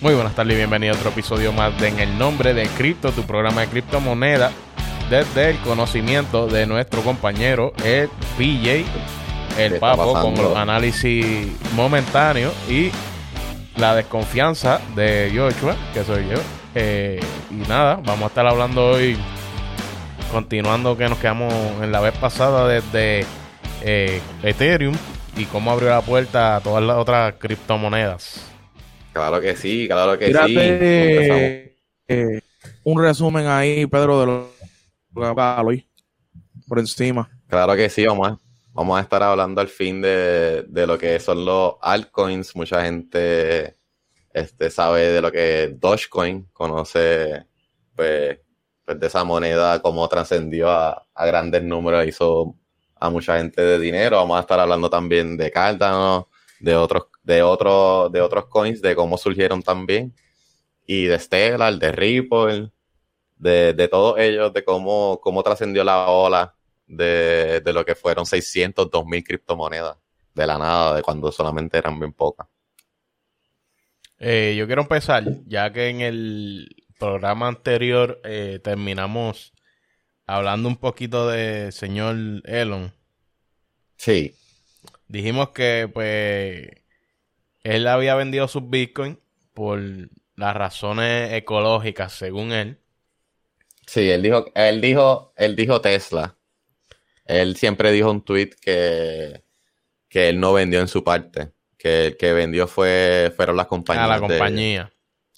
Muy buenas tardes y bienvenido a otro episodio más de En el Nombre de Cripto, tu programa de criptomonedas, desde el conocimiento de nuestro compañero, el PJ, el Papo, con los análisis momentáneos y la desconfianza de Joshua, que soy yo. Eh, y nada, vamos a estar hablando hoy, continuando que nos quedamos en la vez pasada desde eh, Ethereum y cómo abrió la puerta a todas las otras criptomonedas. Claro que sí, claro que sí. Eh, un resumen ahí, Pedro, de lo que por encima. Claro que sí, vamos a, vamos a estar hablando al fin de, lo que son los altcoins. Mucha gente este, sabe de lo que es Dogecoin, conoce pues, pues de esa moneda, cómo trascendió a, a, grandes números, hizo a mucha gente de dinero. Vamos a estar hablando también de Cardano, de otros de, otro, de otros coins, de cómo surgieron también, y de Stellar, de Ripple, de, de todos ellos, de cómo, cómo trascendió la ola de, de, lo que fueron 600, 2000 criptomonedas, de la nada, de cuando solamente eran bien pocas. Eh, yo quiero empezar, ya que en el programa anterior eh, terminamos hablando un poquito de señor Elon. Sí. Dijimos que pues él había vendido sus bitcoins por las razones ecológicas, según él. Sí, él dijo, él dijo, él dijo Tesla. Él siempre dijo un tweet que, que él no vendió en su parte. Que el que vendió fue, fueron las compañías. A la compañía.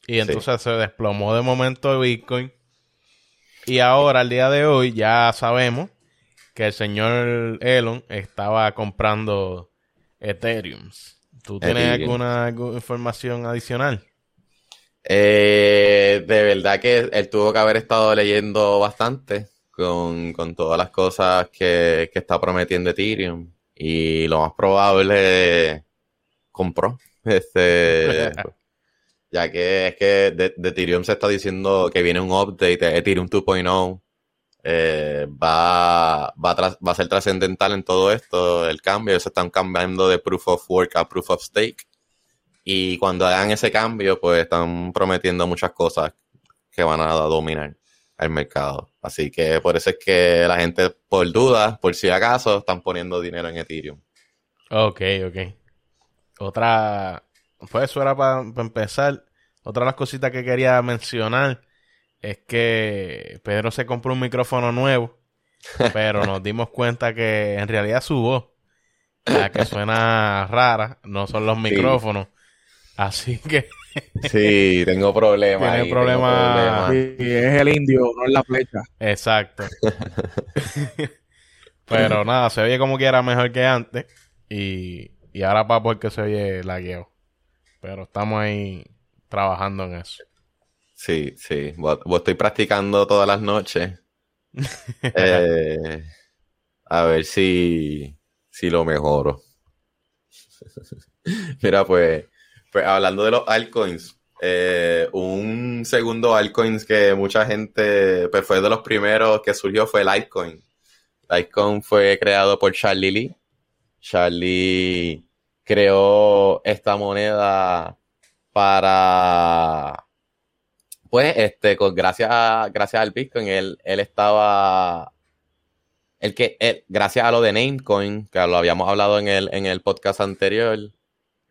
Y entonces se desplomó de momento el Bitcoin. Y ahora, al día de hoy, ya sabemos que el señor Elon estaba comprando Ethereum. ¿Tú tienes alguna, información adicional? Eh, de verdad que él tuvo que haber estado leyendo bastante con, todas las cosas que, está prometiendo Ethereum. Y lo más probable compró. Este, ya que es que de, de, Ethereum se está diciendo que viene un update de Ethereum 2.0 eh, va, va, va a ser trascendental en todo esto, el cambio. se están cambiando de proof of work a proof of stake. Y cuando hagan ese cambio, pues están prometiendo muchas cosas que van a dominar el mercado. Así que por eso es que la gente, por dudas, por si acaso, están poniendo dinero en Ethereum. Ok, ok. Otra, pues eso era para empezar. Otra de las cositas que quería mencionar es que Pedro se compró un micrófono nuevo, pero nos dimos cuenta que en realidad su voz, la que suena rara, no son los micrófonos. Así que. sí, tengo problemas. Tiene problemas. Sí, es el indio, no es la flecha. Exacto. pero nada, se oye como que era mejor que antes. Y, y ahora para porque se oye lagueo. Pero estamos ahí trabajando en eso. Sí, sí. estoy practicando todas las noches. Eh, a ver si, si lo mejoro. Mira, pues, pues hablando de los altcoins, eh, un segundo altcoin que mucha gente, pues fue de los primeros que surgió fue el Litecoin. Litecoin fue creado por Charlie Lee. Charlie creó esta moneda para pues, este, con, gracias, gracias al Bitcoin, él, él estaba. El que, gracias a lo de Namecoin, que lo habíamos hablado en el, en el podcast anterior,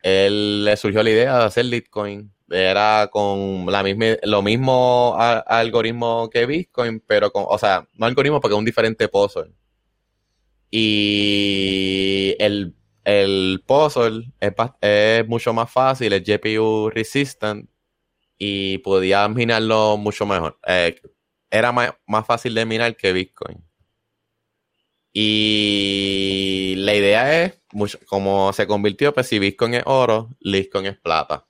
él le surgió la idea de hacer Bitcoin. Era con la misma, lo mismo algoritmo que Bitcoin, pero con, o sea, no algoritmo porque es un diferente puzzle. Y el, el puzzle es mucho más fácil, es GPU resistant y podía minarlo mucho mejor. Eh, era más, fácil de minar que Bitcoin. Y la idea es, como se convirtió, pues si Bitcoin es oro, Litecoin es plata.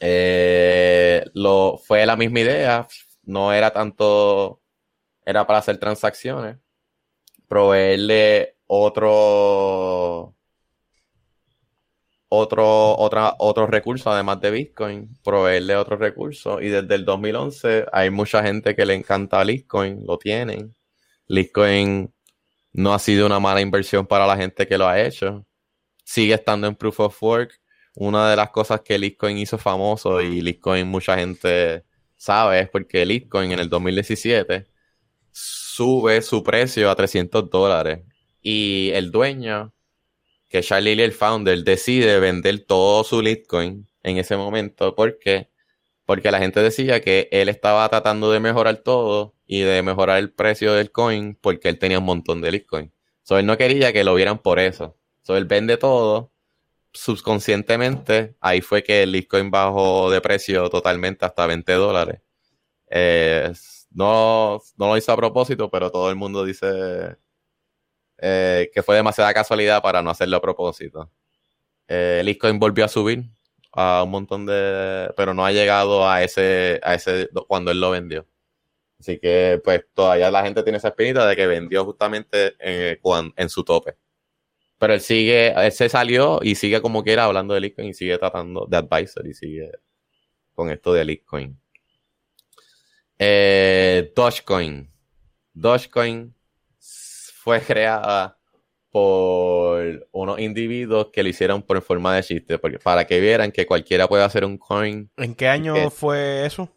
Eh, lo, fue la misma idea, no era tanto, era para hacer transacciones, proveerle otro, otro, otra, otro recurso además de Bitcoin, proveerle otro recurso. Y desde el 2011 hay mucha gente que le encanta Bitcoin, lo tienen. Bitcoin no ha sido una mala inversión para la gente que lo ha hecho. Sigue estando en Proof of Work. una de las cosas que Litecoin hizo famoso y Litecoin mucha gente sabe es porque Litecoin en el 2017 sube su precio a 300 dólares y el dueño, que Charlie Lee, el founder, decide vender todo su Litecoin en ese momento porque porque la gente decía que él estaba tratando de mejorar todo y de mejorar el precio del coin porque él tenía un montón de Litecoin. So, él no quería que lo vieran por eso. So, él vende todo subconscientemente. Ahí fue que el Litecoin bajó de precio totalmente hasta 20 dólares. Eh, no, no lo hizo a propósito, pero todo el mundo dice eh, que fue demasiada casualidad para no hacerlo a propósito. Eh, Litecoin volvió a subir a un montón de, pero no ha llegado a ese, a ese cuando él lo vendió. Así que pues todavía la gente tiene esa espinita de que vendió justamente en, en su tope. Pero él sigue, él se salió y sigue como quiera hablando de Litecoin y sigue tratando de advisor y sigue con esto de Litecoin. Eh, Dogecoin. Dogecoin fue creada por unos individuos que lo hicieron por forma de chiste, porque, para que vieran que cualquiera puede hacer un coin. ¿En qué año fue eso?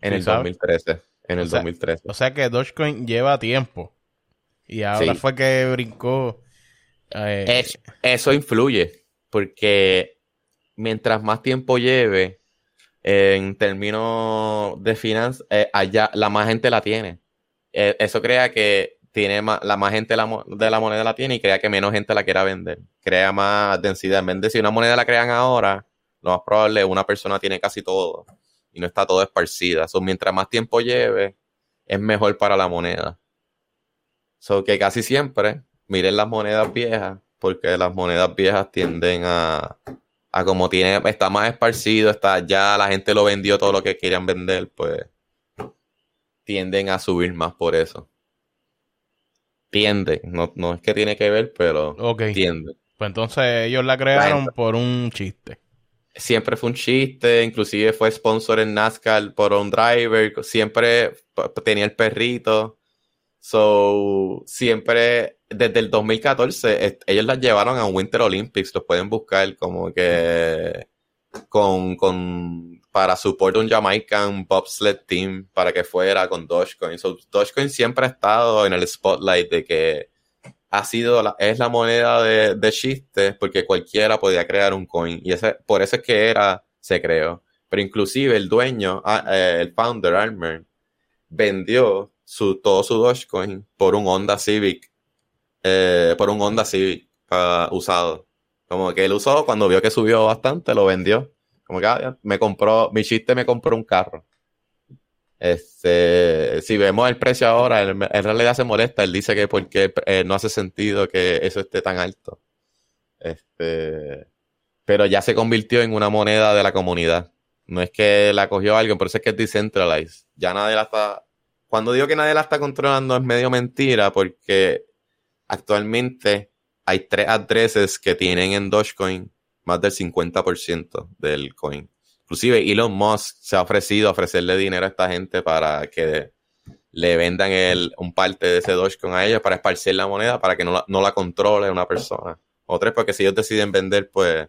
En el 2013. En el o sea, 2013. O sea que Dogecoin lleva tiempo. Y ahora Sí. fue que brincó. eh, Es- eso influye, porque mientras más tiempo lleve, en términos de finanzas, eh, allá la más gente la tiene. Eh, eso crea que tiene más, la más gente de la moneda la tiene y crea que menos gente la quiera vender. Crea más densidad. En vez de si una moneda la crean ahora, lo más probable es una persona tiene casi todo y no está todo esparcida. So, mientras más tiempo lleve, es mejor para la moneda. So que casi siempre miren las monedas viejas, porque las monedas viejas tienden a, a como tiene, está más esparcido, está, ya la gente lo vendió todo lo que querían vender, pues tienden a subir más por eso. Tienden, no, no es que tiene que ver, pero ok. tienden. Pues entonces ellos la crearon por un chiste. Siempre fue un chiste, inclusive fue sponsor en NASCAR por un driver, siempre tenía el perrito. So, siempre, desde el 2014, est- ellos las llevaron a Winter Olympics, los pueden buscar como que con, con, para support un Jamaican bobsled team, para que fuera con Dogecoin. So, Dogecoin siempre ha estado en el spotlight de que ha sido la, es la moneda de, de porque cualquiera podía crear un coin y ese, por eso es que era, se creó. Pero inclusive el dueño, ah, eh, el founder, Armer, vendió su, todo su Dogecoin por un Honda Civic, eh, por un Honda Civic ah, usado. Como que él usó cuando vio que subió bastante, lo vendió. Como que ah, me compró, mi chiste me compró un carro. Este, si vemos el precio ahora, en realidad se molesta. Él dice que porque eh, no hace sentido que eso esté tan alto. Este, pero ya se convirtió en una moneda de la comunidad. No es que la cogió alguien, por eso es que es decentralized. Ya nadie la está. Cuando digo que nadie la está controlando es medio mentira, porque actualmente hay tres addresses que tienen en Dogecoin más del 50% del coin. Inclusive Elon Musk se ha ofrecido a ofrecerle dinero a esta gente para que le vendan el, un parte de ese Dogecoin a ellos para esparcir la moneda para que no la, no la controle una persona. O tres, porque si ellos deciden vender, pues,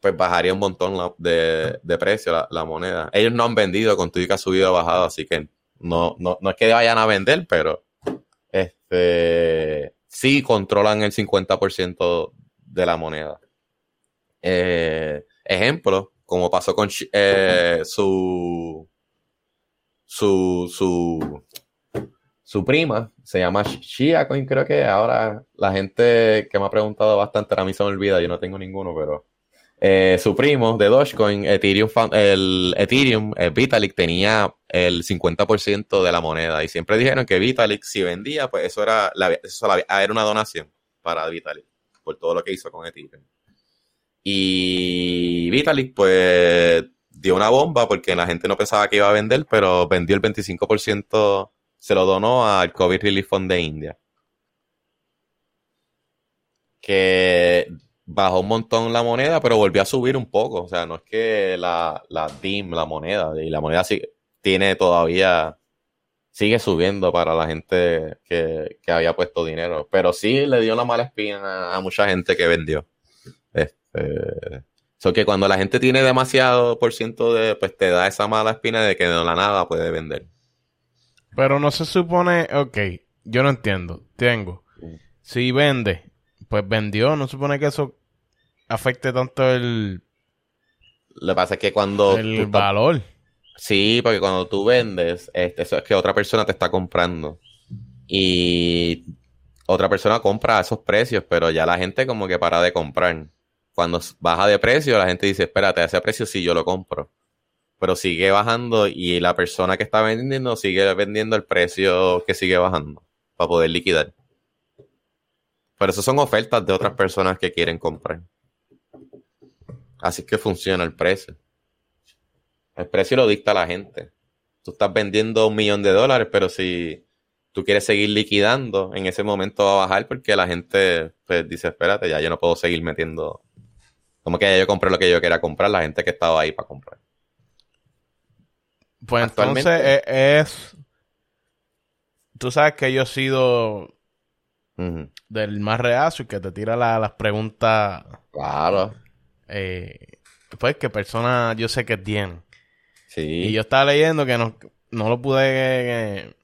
pues bajaría un montón de, de precio la, la moneda. Ellos no han vendido con y que ha subido o bajado, así que no, no, no es que vayan a vender, pero este sí controlan el 50% de la moneda. Eh, ejemplo, como pasó con eh, su, su, su, su prima, se llama Shia Coin, creo que ahora la gente que me ha preguntado bastante, ahora a mí se me olvida, yo no tengo ninguno, pero eh, su primo de Dogecoin, Ethereum, el Ethereum, Vitalik tenía el 50% de la moneda y siempre dijeron que Vitalik si vendía, pues eso era, la, eso la- era una donación para Vitalik por todo lo que hizo con Ethereum. Y Vitalik, pues, dio una bomba porque la gente no pensaba que iba a vender, pero vendió el 25%, se lo donó al COVID Relief Fund de India. Que bajó un montón la moneda, pero volvió a subir un poco. O sea, no es que la, la DIM, la moneda, y la moneda sí, tiene todavía, sigue subiendo para la gente que, que había puesto dinero. Pero sí le dio una mala espina a mucha gente que vendió. So que cuando la gente tiene demasiado por ciento de, pues te da esa mala espina de que de la nada puede vender. Pero no se supone, ok, yo no entiendo. Tengo. Mm. Si vende, pues vendió. No se supone que eso afecte tanto el, Lo que pasa es que cuando el valor. Sí, porque cuando tú vendes, este, eso es que otra persona te está comprando. Y otra persona compra a esos precios, pero ya la gente como que para de comprar. Cuando baja de precio, la gente dice, espérate, ese precio sí yo lo compro. Pero sigue bajando y la persona que está vendiendo sigue vendiendo el precio que sigue bajando para poder liquidar. Pero eso son ofertas de otras personas que quieren comprar. Así que funciona el precio. El precio lo dicta la gente. Tú estás vendiendo un millón de dólares, pero si tú quieres seguir liquidando, en ese momento va a bajar porque la gente pues, dice, espérate, ya yo no puedo seguir metiendo. Como que yo compré lo que yo quería comprar, la gente que estaba ahí para comprar. Pues Actualmente- entonces e- es, Tú sabes que yo he sido del más reacio y que te tira la- las preguntas. Claro. Eh, pues que personas yo sé que tienen. Sí. Y yo estaba leyendo que no, no lo pude eh,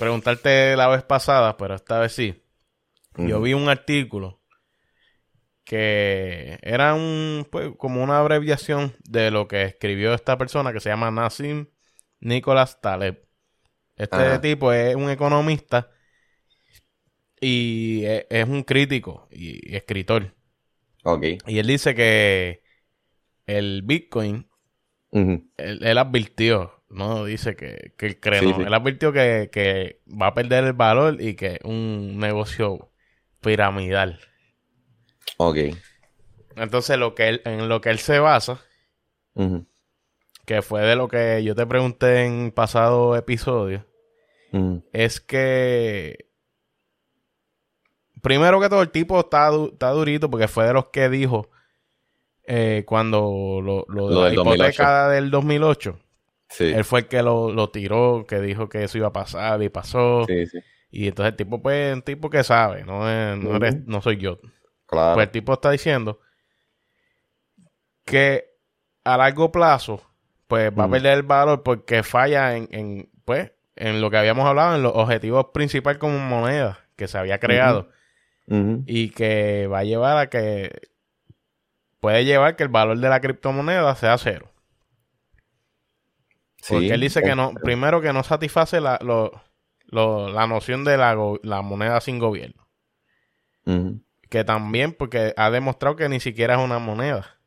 preguntarte la vez pasada, pero esta vez sí. Yo vi un artículo que era un pues, como una abreviación de lo que escribió esta persona que se llama Nassim Nicholas Taleb. Este Ajá. tipo es un economista y e- es un crítico y escritor. Ok. Y él dice que el Bitcoin Ujú. él, él advirtió, no dice que, que él cree, Sí, no. sí. Él advirtió que, que va a perder el valor y que es un negocio piramidal. Ok. Entonces, lo que él, en lo que él se basa, que fue de lo que yo te pregunté en pasado episodio, es que primero que todo el tipo está, du- está durito porque fue de los que dijo eh, cuando lo, lo de Lo la del 2008. hipoteca del 2008. Sí. Él fue el que lo, lo tiró, que dijo que eso iba a pasar y pasó. Sí, sí. Y entonces el tipo, pues, un tipo que sabe, no, es- no, eres- no soy yo. Claro. Pues el tipo está diciendo que a largo plazo, pues va a perder el valor porque falla en, en, pues, en lo que habíamos hablado, en los objetivos principales como moneda que se había creado y que va a llevar a que puede llevar que el valor de la criptomoneda sea cero. Porque él dice que no, primero que no satisface la, lo- lo- la noción de la, moneda sin gobierno. Ujú. Que también porque ha demostrado que ni siquiera es una moneda.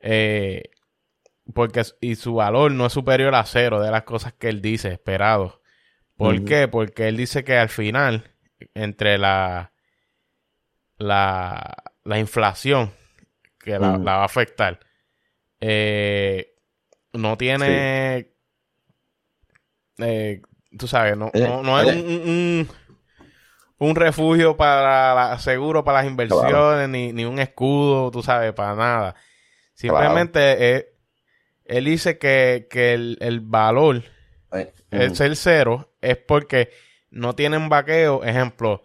Eh, porque y su valor no es superior a cero de las cosas que él dice, esperado. ¿Por qué? Porque él dice que al final, entre la la, la inflación que la, va a afectar, eh, no tiene eh, tú sabes, no, Eh, no, no es un, un- un- un refugio para la- seguro para las inversiones, ni, ni un escudo, tú sabes, para nada. Simplemente él dice que, que el, el valor, el Ujú. ser cero, es porque no tienen vaqueo, ejemplo,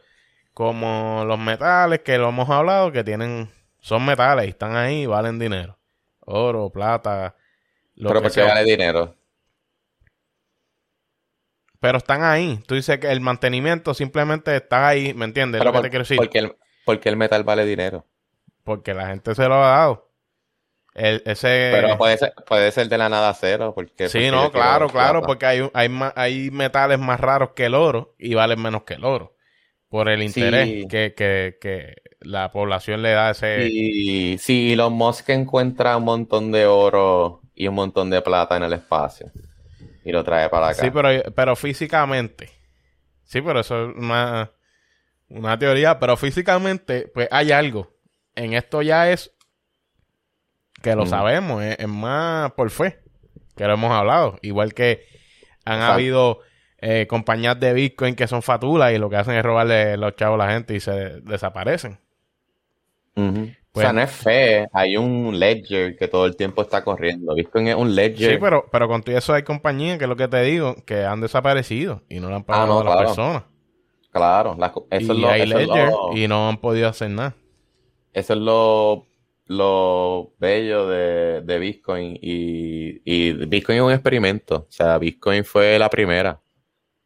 como los metales que lo hemos hablado, que tienen, son metales y están ahí y valen dinero. Oro, plata, lo Pero que porque sea. vale dinero. Pero están ahí. Tú dices que el mantenimiento simplemente está ahí, ¿me entiendes? Pero lo que por- te quiero decir. porque, el, porque el metal vale dinero. Porque la gente se lo ha dado. El- ese... Pero puede ser, puede ser de la nada cero. Porque, sí, porque no, quiero claro, claro, porque hay, hay, hay metales más raros que el oro y valen menos que el oro. Por el Sí. interés que, que, que la población le da a ese... Y si Elon Musk encuentra un montón de oro y un montón de plata en el espacio y lo trae para acá. Sí, pero, pero físicamente. Sí, pero eso es una, una teoría. Pero físicamente, pues hay algo. En esto ya es que lo sabemos. Es, es más por fe. Que lo hemos hablado. Igual que han Exacto. habido eh, compañías de Bitcoin que son fatulas y lo que hacen es robarle los chavos a la gente y se desaparecen. Pues- o sea, no es fe, hay un ledger que todo el tiempo está corriendo. Bitcoin es un ledger. Sí, pero, pero con todo eso hay compañías, que es lo que te digo, que han desaparecido y no le han pagado no, a las claro. personas. Claro, eso, y es lo, hay eso, es ledger lo, y no han podido hacer nada. eso es lo lo bello de, de Bitcoin y, y Bitcoin es un experimento. O sea, Bitcoin fue la primera.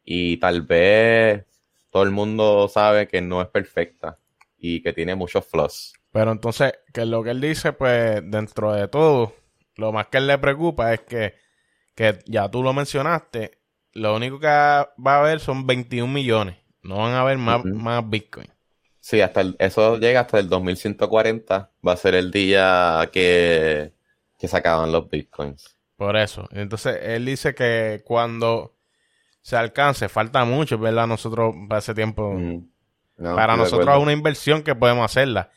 Y tal vez todo el mundo sabe que no es perfecta y que tiene muchos flaws. Pero entonces, que lo que él dice, pues, dentro de todo, lo más que él le preocupa es que, que ya tú lo mencionaste, lo único que va a haber son 21 millones. No van a haber más, Ujú. más Bitcoin. Sí, hasta el- eso llega hasta el 2140. Va a ser el día que, que se acaban los bitcoins. Por eso. Entonces, él dice que cuando se alcance, falta mucho, ¿verdad? Nosotros, para ese tiempo, Mm. No, para nosotros es una inversión que podemos hacerla.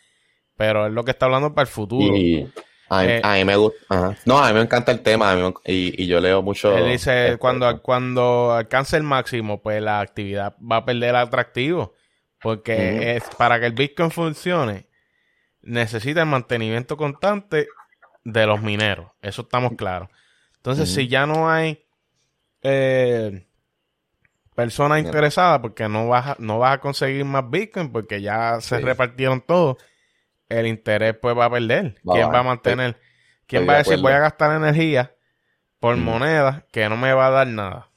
Pero es lo que está hablando para el futuro. Y a, mí- Eh, a mí me gusta. ajá. No, a mí me encanta el tema. me- y, y yo leo mucho. Él dice, este, cuando, cuando alcance el máximo, pues la actividad va a perder atractivo. Porque es para que el Bitcoin funcione, necesita el mantenimiento constante de los mineros. Eso estamos claros. Entonces, si ya no hay eh, personas interesadas, porque no vas, a, no vas a conseguir más Bitcoin, porque ya se Sí. repartieron todo, el interés pues va a perder. Va ¿Quién va a mantener? ¿Quién estoy va a de decir, acuerdo. voy a gastar energía por Ujú. moneda que no me va a dar nada?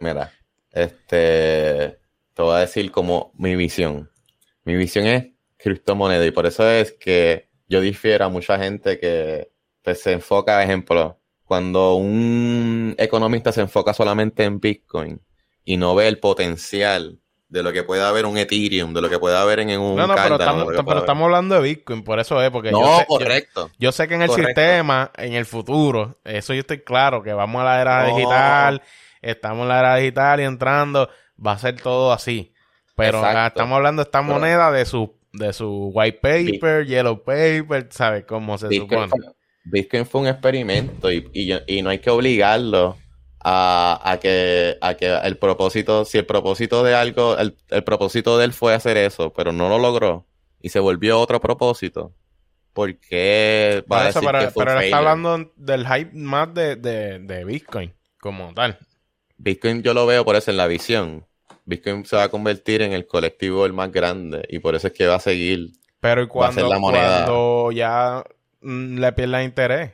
Mira, este, te voy a decir como mi visión. Mi visión es criptomoneda y por eso es que yo difiero a mucha gente que pues, se enfoca, por ejemplo, cuando un economista se enfoca solamente en Bitcoin y no ve el potencial de lo que puede haber un Ethereum, de lo que puede haber en, un No, no, pero estamos, pero haber- estamos hablando de Bitcoin, por eso es, porque yo, No, sé, yo- correcto. yo sé que en el Correcto. sistema, en el futuro, eso yo estoy claro, que vamos a la era No. digital, estamos en la era digital y entrando, va a ser todo así. Pero Exacto. estamos hablando de esta moneda de su, de su white paper, yellow paper, ¿sabes? Cómo se Bitcoin supone. fue, Bitcoin fue un experimento y, y, y no hay que obligarlo a, a que, a que el propósito, si el propósito de algo, el, el propósito de él fue hacer eso, pero no lo logró y se volvió otro propósito, ¿por qué va a eso, decir pero, que fue pero él está hablando del hype más de, de, de Bitcoin, como tal. Bitcoin yo lo veo por eso en la visión. Bitcoin se va a convertir en el colectivo el más grande y por eso es que va a seguir. Pero ¿y cuando, la moneda. cuando ya mm, le pierda interés?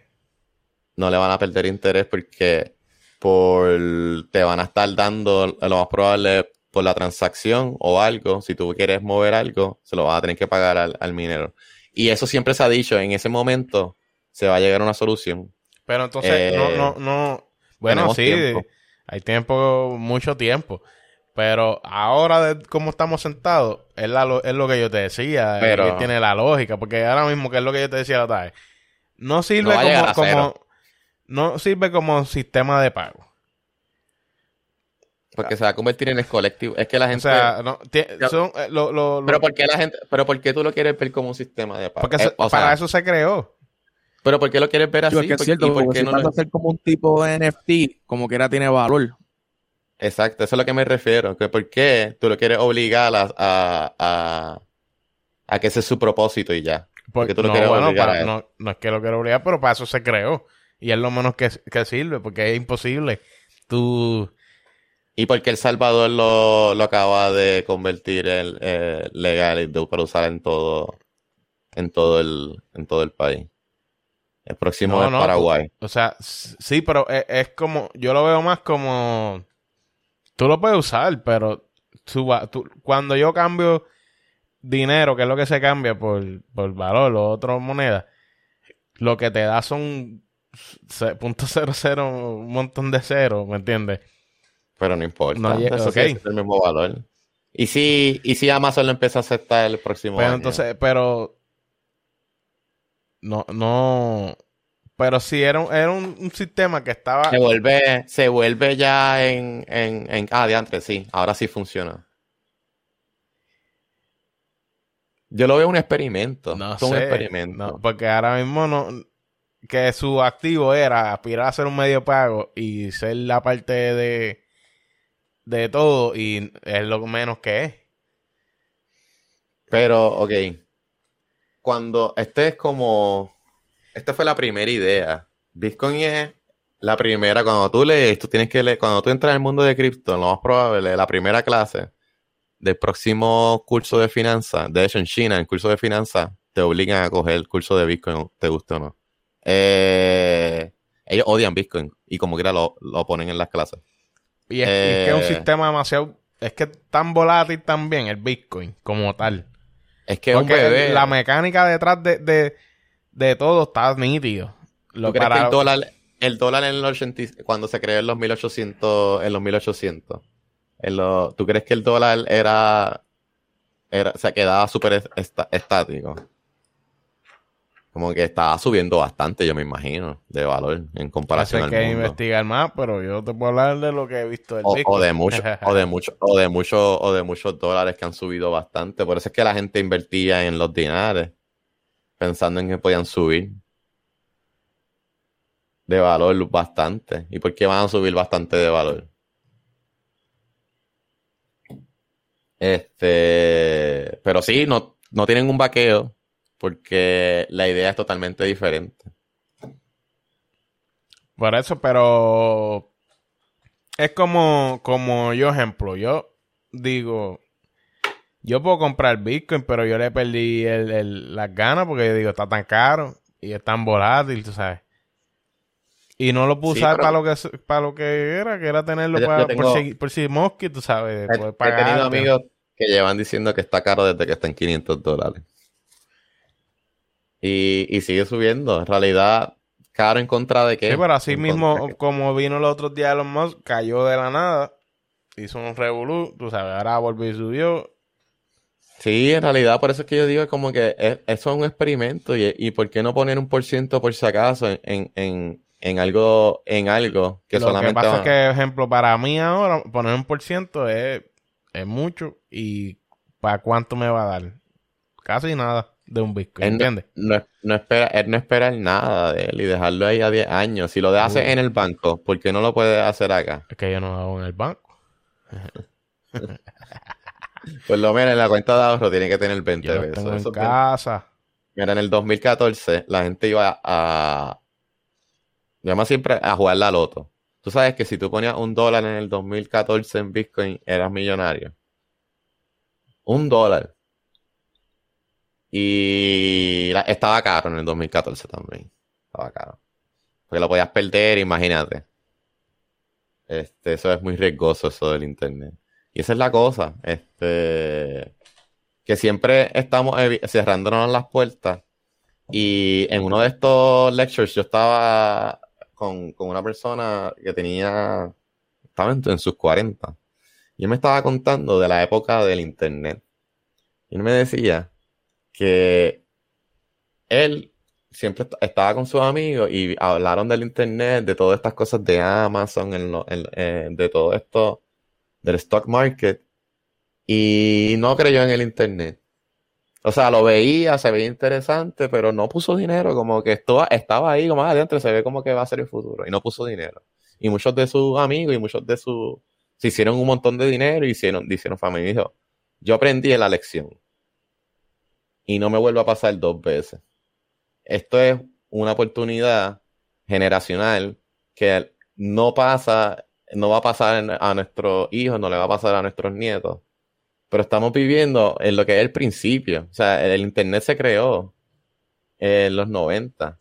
no le van a perder interés porque por te van a estar dando lo más probable por la transacción o algo, si tú quieres mover algo, se lo vas a tener que pagar al, al minero. Y eso siempre se ha dicho, en ese momento se va a llegar a una solución. Pero entonces, Eh, no, no, no. Bueno, sí, tiempo. hay tiempo, mucho tiempo. Pero ahora, de cómo estamos sentados, es, la lo- es lo que yo te decía. Pero- que tiene la lógica. Porque ahora mismo, que es lo que yo te decía la otra vez, no sirve No como. No sirve como sistema de pago. Porque se va a convertir en el colectivo. Es que la O gente. sea, no, son, eh, lo- lo- lo- pero ¿por qué la gente, pero por qué tú lo quieres ver como un sistema de pago? porque Eh, o sea, para eso se creó. pero ¿por qué lo quieres ver así? Digo, es que es ¿Por- cierto, ¿Y por porque qué si no vas lo- a hacer como un tipo de NFT, como quiera tiene valor. Exacto, eso es a lo que me refiero. Que ¿Por qué tú lo quieres obligar a, a, a, a que ese es su propósito y ya? Porque tú lo no, quieres bueno, obligar para- a él. no, no es que lo quiero obligar, pero para eso se creó. Y es lo menos que, que sirve, porque es imposible. Tú. Y porque El Salvador lo, lo acaba de convertir en eh, legal y de- para usar en todo, en todo el, en todo el país. El próximo No, es no, Paraguay. O sea, sí, pero es, es como. Yo lo veo más como. Tú lo puedes usar, pero tú cuando yo cambio dinero, que es lo que se cambia por, por valor o otra moneda, lo que te da son punto cero cero, un montón de ceros, ¿me entiendes? Pero no importa. No, eso siendo el mismo valor. Y si, y si Amazon lo empieza a aceptar el próximo Pero año. entonces, pero. No, no. Pero sí, era un, era un, un sistema que estaba. Se vuelve, se vuelve ya en, en, en, ah, diantre, sí, ahora sí funciona. Yo lo veo un experimento. No es un sé, experimento. no, porque ahora mismo no. Que su activo era aspirar a ser un medio pago y ser la parte de. de todo y es lo menos que es. Pero, ok. Cuando, este es como, esta fue la primera idea. Bitcoin es la primera, cuando tú lees, tú tienes que leer, cuando tú entras al mundo de cripto, lo más probable, la primera clase del próximo curso de finanzas, de hecho en China, el curso de finanzas, te obligan a coger el curso de Bitcoin, te guste o no. Eh, ellos odian Bitcoin y como quiera lo, lo ponen en las clases. Y es, que es un Eh, sistema demasiado. Es que es tan volátil también el Bitcoin como tal. Es que un bebé. la mecánica detrás de, de, de todo está nítido. Lo ¿Tú crees que el dólar, el dólar en los 80, y- cuando se creó en los 1800, en los 1800, en ¿tú crees que el dólar era, era se quedaba súper estático? Como que estaba subiendo bastante, yo me imagino, de valor en comparación hay al que mundo. investigar más, pero yo te puedo hablar de lo que he visto del O, o de mucho, o de mucho, o de mucho, o de muchos dólares que han subido bastante. Por eso es que la gente invertía en los dinares, pensando en que podían subir de valor bastante. ¿Y por qué van a subir bastante de valor? Este, pero sí, no, no tienen un vaqueo, porque la idea es totalmente diferente. Por eso, pero es como, como yo ejemplo, yo digo, yo puedo comprar Bitcoin, pero yo le perdí el, el- las ganas porque yo digo, está tan caro y es tan volátil, tú sabes. Y no lo pude Sí, para lo que para lo que era, que era tenerlo Yo- yo para, tengo- por, si, por si Mosqui, tú sabes, He, he tenido amigos que llevan diciendo que está caro desde que está en 500 dólares. Y, y sigue subiendo. En realidad, caro en contra de qué. Sí, pero así En mismo, como vino los otros días Elon Musk, cayó de la nada, hizo un revolú, tú sabes, ahora volvió y subió. Sí, en realidad, por eso es que yo digo como que es- eso es un experimento. Y, y por qué no poner un por ciento por si acaso en, en, en, en algo, en algo que lo solamente que pasa es que, ejemplo, para mí ahora poner un por ciento es, es mucho. ¿Y para cuánto me va a dar? Casi nada de un Bitcoin, Él ¿entiendes? no, no espera, él no espera nada de él y dejarlo ahí a 10 años. Si lo hace en el banco, ¿por qué no lo puede hacer acá? Es que yo no hago en el banco. Pues lo menos en la cuenta de ahorro tiene que tener 20 Yo lo pesos. tengo en Eso es bien- casa. Mira, en el 2014 la gente iba a... Llama siempre a jugar la loto. Tú sabes que si tú ponías un dólar en el 2014 en Bitcoin, eras millonario. Un dólar. Y la- estaba caro en el 2014 también. Estaba caro. Porque lo podías perder, imagínate. Este, eso es muy riesgoso, eso del internet. Y esa es la cosa. Este, que siempre estamos cerrándonos las puertas. Y en uno de estos lectures yo estaba con, con una persona que tenía, estaba en, en sus 40. Y él me estaba contando de la época del internet. Y él me decía que él siempre est- estaba con sus amigos y hablaron del internet, de todas estas cosas de Amazon, eh, de todo esto, del stock market. Y no creyó en el internet. O sea, lo veía, se veía interesante, pero no puso dinero, como que esto, estaba ahí, como "Ah, adentro, se ve como que va a ser el futuro, y no puso dinero. Y muchos de sus amigos y muchos de sus, se hicieron un montón de dinero y hicieron, hicieron familia. Yo aprendí en la lección. Y no me vuelvo a pasar dos veces. Esto es una oportunidad generacional que no pasa, no va a pasar a nuestros hijos, no le va a pasar a nuestros nietos. Pero estamos viviendo en lo que es el principio. O sea, el internet se creó en los 90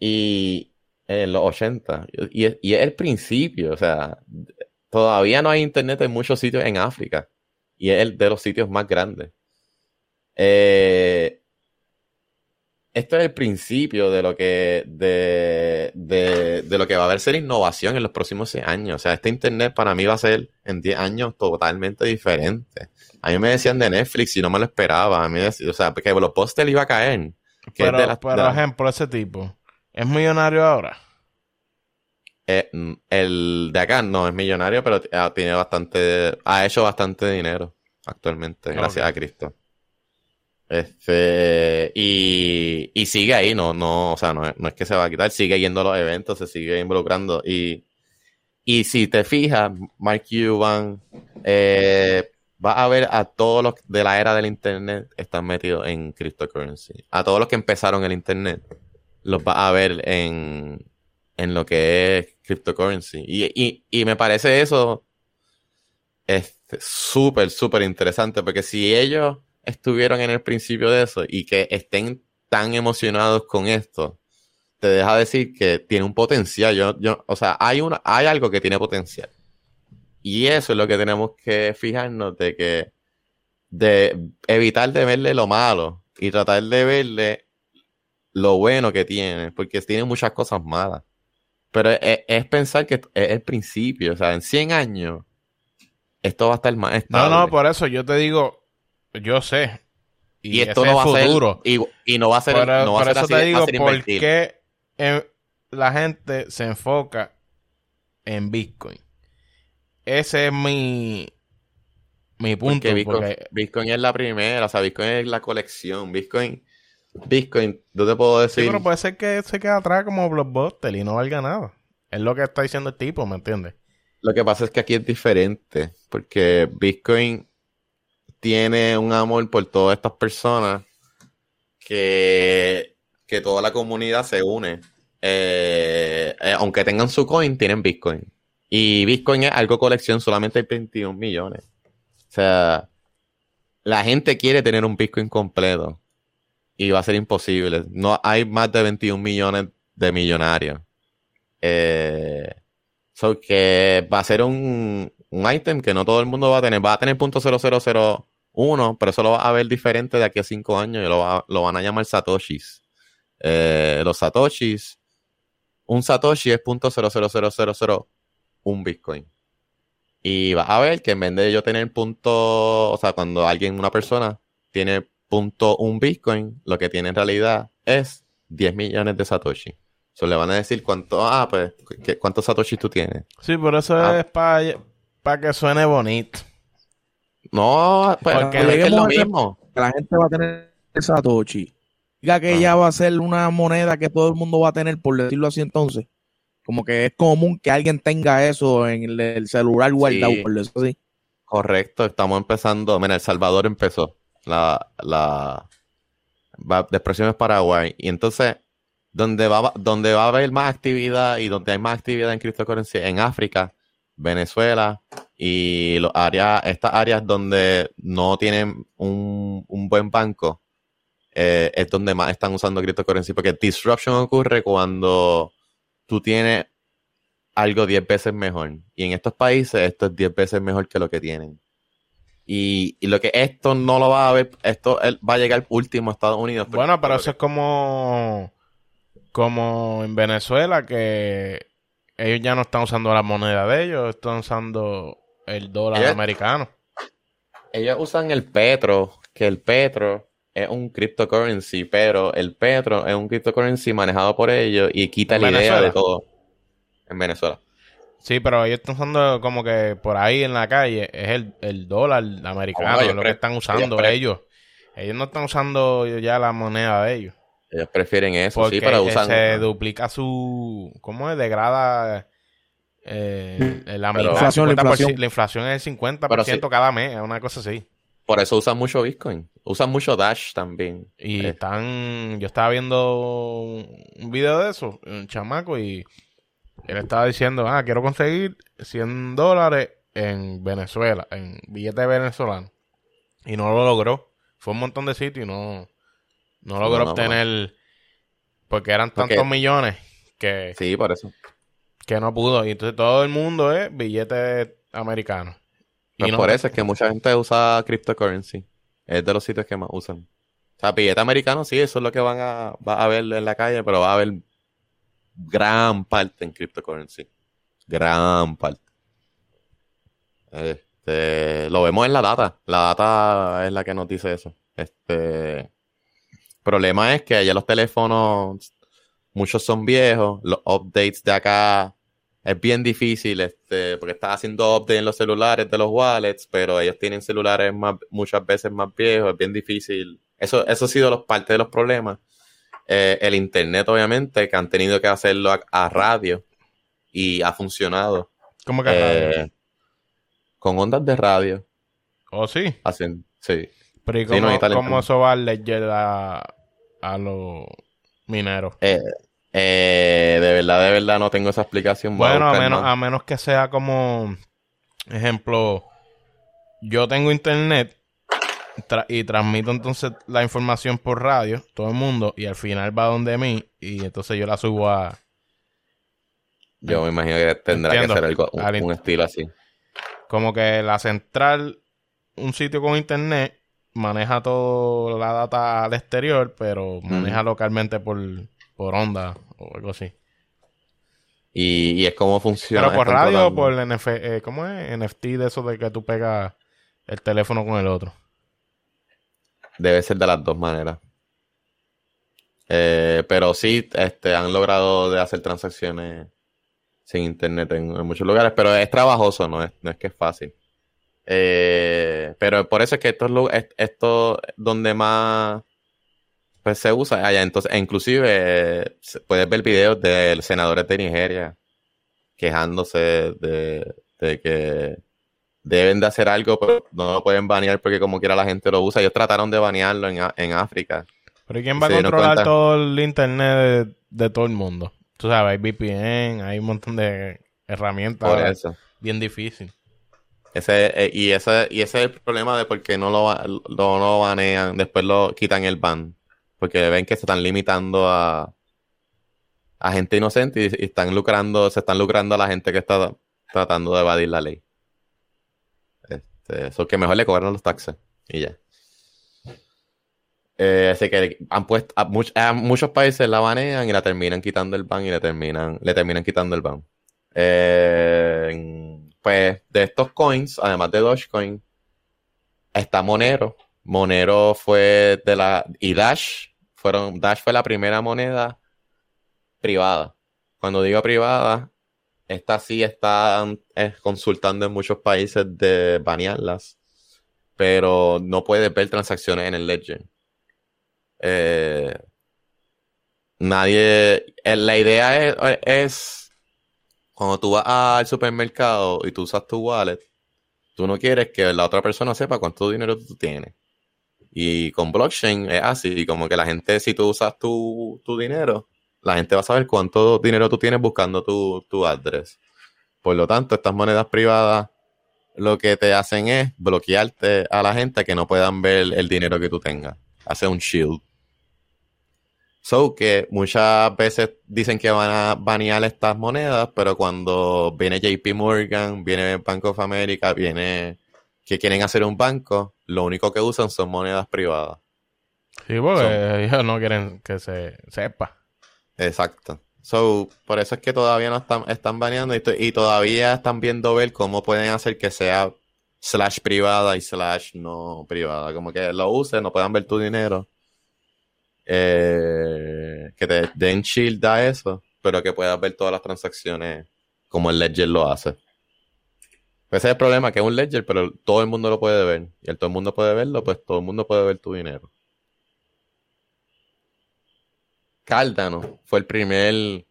y en los 80. Y, es- y es el principio. O sea, todavía no hay internet en muchos sitios en África. Y es el de los sitios más grandes. Eh, esto es el principio de lo que de, de, de lo que va a haber ser innovación en los próximos 100 años. O sea, este internet para mí va a ser en 10 años totalmente diferente. A mí me decían de Netflix y no me lo esperaba. A mí decían- o sea, que los póster iba a caer. Que es Pero, de por ejemplo, ese tipo, ¿es millonario ahora? eh, el de acá no es millonario, pero ah, tiene bastante, ha hecho bastante dinero actualmente, gracias a Cristo. Este, y, sigue ahí, no, no, o sea, no, no es que se va a quitar, sigue yendo a los eventos, se sigue involucrando. Y, y si te fijas, Mark Cuban, eh, va a ver a todos los de la era del internet están metidos en cryptocurrency. A todos los que empezaron el internet, los va a ver en, en lo que es cryptocurrency. Y, y, y me parece eso este, súper, súper interesante, porque si ellos estuvieron en el principio de eso y que estén tan emocionados con esto, te deja decir que tiene un potencial. Yo, yo, o sea, hay, una, hay algo que tiene potencial. Y eso es lo que tenemos que fijarnos de que, de evitar de verle lo malo y tratar de verle lo bueno que tiene, porque tiene muchas cosas malas. Pero es, pensar que es el principio, o sea, en 100 años esto va a estar más estable. No, no, por eso yo te digo, yo sé. Y, esto no va a ser y, no va a ser, por, no va a ser eso te digo, ¿por qué la gente se enfoca en Bitcoin? Ese es mi mi punto. Bitcoin, Bitcoin es la primera, o sea, Bitcoin es la colección. Bitcoin Bitcoin, ¿no te puedo decir? Sí, pero puede ser que se quede atrás como Blockbuster y no valga nada. Es lo que está diciendo el tipo, ¿me entiendes? Lo que pasa es que aquí es diferente, porque Bitcoin tiene un amor por todas estas personas que, que toda la comunidad se une. Eh, eh, aunque tengan su coin, tienen Bitcoin. Y Bitcoin es algo colección, solamente hay 21 millones. O sea, la gente quiere tener un Bitcoin completo y va a ser imposible. No hay más de 21 millones de millonarios. Eh, so que va a ser un, un item que no todo el mundo va a tener. Va a tener .000 uno, pero eso lo vas a ver diferente de aquí a cinco años y lo, van a llamar Satoshis. Eh, los Satoshis, un Satoshi es .00000 un Bitcoin. Y vas a ver que en vez de yo tener punto, o sea, cuando alguien, una persona, tiene punto un Bitcoin, lo que tiene en realidad es 10 millones de Satoshi. So, le van a decir cuánto, ah, pues, ¿cuántos satoshis tú tienes? Sí, pero eso ah. es para pa que suene bonito. No, pues, porque es lo mismo. La gente va a tener Satoshi. Diga que ya va a ser una moneda que todo el mundo va a tener, por decirlo así entonces. Como que es común que alguien tenga eso en el, celular guardado, por eso así. Correcto, estamos empezando. Mira, El Salvador empezó la, la de expresiones Paraguay. Y entonces, donde va, donde va a haber más actividad y donde hay más actividad en cryptocurrency, en África, Venezuela y los áreas, estas áreas donde no tienen un, un buen banco, eh, es donde más están usando cryptocurrency. Porque disruption ocurre cuando tú tienes algo 10 veces mejor. Y en estos países esto es 10 veces mejor que lo que tienen. Y, lo que esto no lo va a ver, esto va a llegar último a Estados Unidos. Bueno, pero eso es como, como en Venezuela, que ellos ya no están usando la moneda de ellos, están usando el dólar americano. Ellos usan el petro, que el petro es un cryptocurrency, pero el petro es un cryptocurrency manejado por ellos y quita la idea de todo en Venezuela. Sí, pero ellos están usando como que por ahí en la calle es el, el dólar americano, lo que están usando ellos, ellos. no están usando ya la moneda de ellos. Ellos prefieren eso, sí, pero usan... se duplica su... ¿Cómo es? Degrada... Eh, la, inflación, la, inflación, es el 50% cada mes, es una cosa así. Por eso usan mucho Bitcoin. Usan mucho Dash también. Y eh. están... Yo estaba viendo un video de eso, un chamaco, y él estaba diciendo, ah, quiero conseguir 100 dólares en Venezuela, en billete venezolano. Y no lo logró. Fue un montón de sitios y no, no logró obtener, porque eran tantos millones que... Sí, por eso. Que no pudo. Y entonces todo el mundo es billete americano. y pues por eso es que mucha gente usa cryptocurrency. Es de los sitios que más usan. O sea, billete americano, sí, eso es lo que van a, va a ver en la calle, pero va a haber gran parte en cryptocurrency. Gran parte. Este, lo vemos en la data. La data es la que nos dice eso. Este, problema es que allá los teléfonos, muchos son viejos. Los updates de acá es bien difícil, este, porque estás haciendo updates en los celulares de los wallets, pero ellos tienen celulares más, muchas veces más viejos. Es bien difícil. Eso, eso ha sido los, parte de los problemas. Eh, el internet, obviamente, que han tenido que hacerlo a, radio y ha funcionado. ¿Cómo que a radio? Eh, con ondas de radio. ¿Oh, sí? Hacen, sí. Pero ¿y cómo, eso va a a, los mineros? Eh, de verdad, de verdad no tengo esa explicación. Bueno, a, menos, a menos que sea como, ejemplo, yo tengo internet y transmito entonces la información por radio, todo el mundo, y al final va donde mí, y entonces yo la subo a. Yo me imagino que tendrá que ser algo, un, estilo así. Como que la central, un sitio con internet, maneja toda la data al exterior, pero maneja localmente por, por onda o algo así. Y, es como funciona. Pero por radio o por NF, eh, ¿cómo es? NFT de eso de que tú pegas el teléfono con el otro. Debe ser de las dos maneras. Eh, pero sí, este, han logrado de hacer transacciones sin internet en, muchos lugares, pero es trabajoso, no es, no es que es fácil. Eh, pero por eso es que esto es esto donde más pues se usa allá. Entonces, inclusive puedes ver videos de senadores de Nigeria quejándose de, de que deben de hacer algo, pero no lo pueden banear porque como quiera la gente lo usa. Ellos trataron de banearlo en, en África. Pero ¿quién va a controlar todo el internet de, todo el mundo? Tú sabes, hay VPN, hay un montón de herramientas. Bien difícil. Ese, eh, y, ese, y ese es el problema de por qué no lo, lo, banean, después lo quitan el ban. Porque ven que se están limitando a, a gente inocente y, están lucrando, se están lucrando a la gente que está tratando de evadir la ley. Este, eso que mejor le cobran los taxes y ya. Eh, así que han puesto a, muchos países la banean y la terminan quitando el ban y le terminan, le terminan quitando el ban. Eh, pues de estos coins, además de Dogecoin, está Monero. Monero fue de la. Y Dash. Fueron, Dash fue la primera moneda privada. Cuando digo privada, esta sí está consultando en muchos países de banearlas, pero no puedes ver transacciones en el Ledger. Eh, nadie. Eh, la idea es, cuando tú vas al supermercado y tú usas tu wallet, tú no quieres que la otra persona sepa cuánto dinero tú tienes. Y con blockchain es así, como que la gente, si tú usas tu, tu dinero, la gente va a saber cuánto dinero tú tienes buscando tu, tu address. Por lo tanto, estas monedas privadas lo que te hacen es bloquearte a la gente que no puedan ver el dinero que tú tengas. Hace un shield. So que muchas veces dicen que van a banear estas monedas, pero cuando viene JP Morgan, viene Bank of America, viene que quieren hacer un banco, lo único que usan son monedas privadas. Sí, porque ellos no quieren que se sepa. Exacto. So, por eso es que todavía no están, están baneando y, todavía están viendo ver cómo pueden hacer que sea slash privada y slash no privada. Como que lo usen, no puedan ver tu dinero. Eh, que te den shield a eso, pero que puedas ver todas las transacciones como el Ledger lo hace. Ese es el problema, que es un Ledger, pero todo el mundo lo puede ver. Y el todo el mundo puede verlo, pues todo el mundo puede ver tu dinero. Cardano fue el primer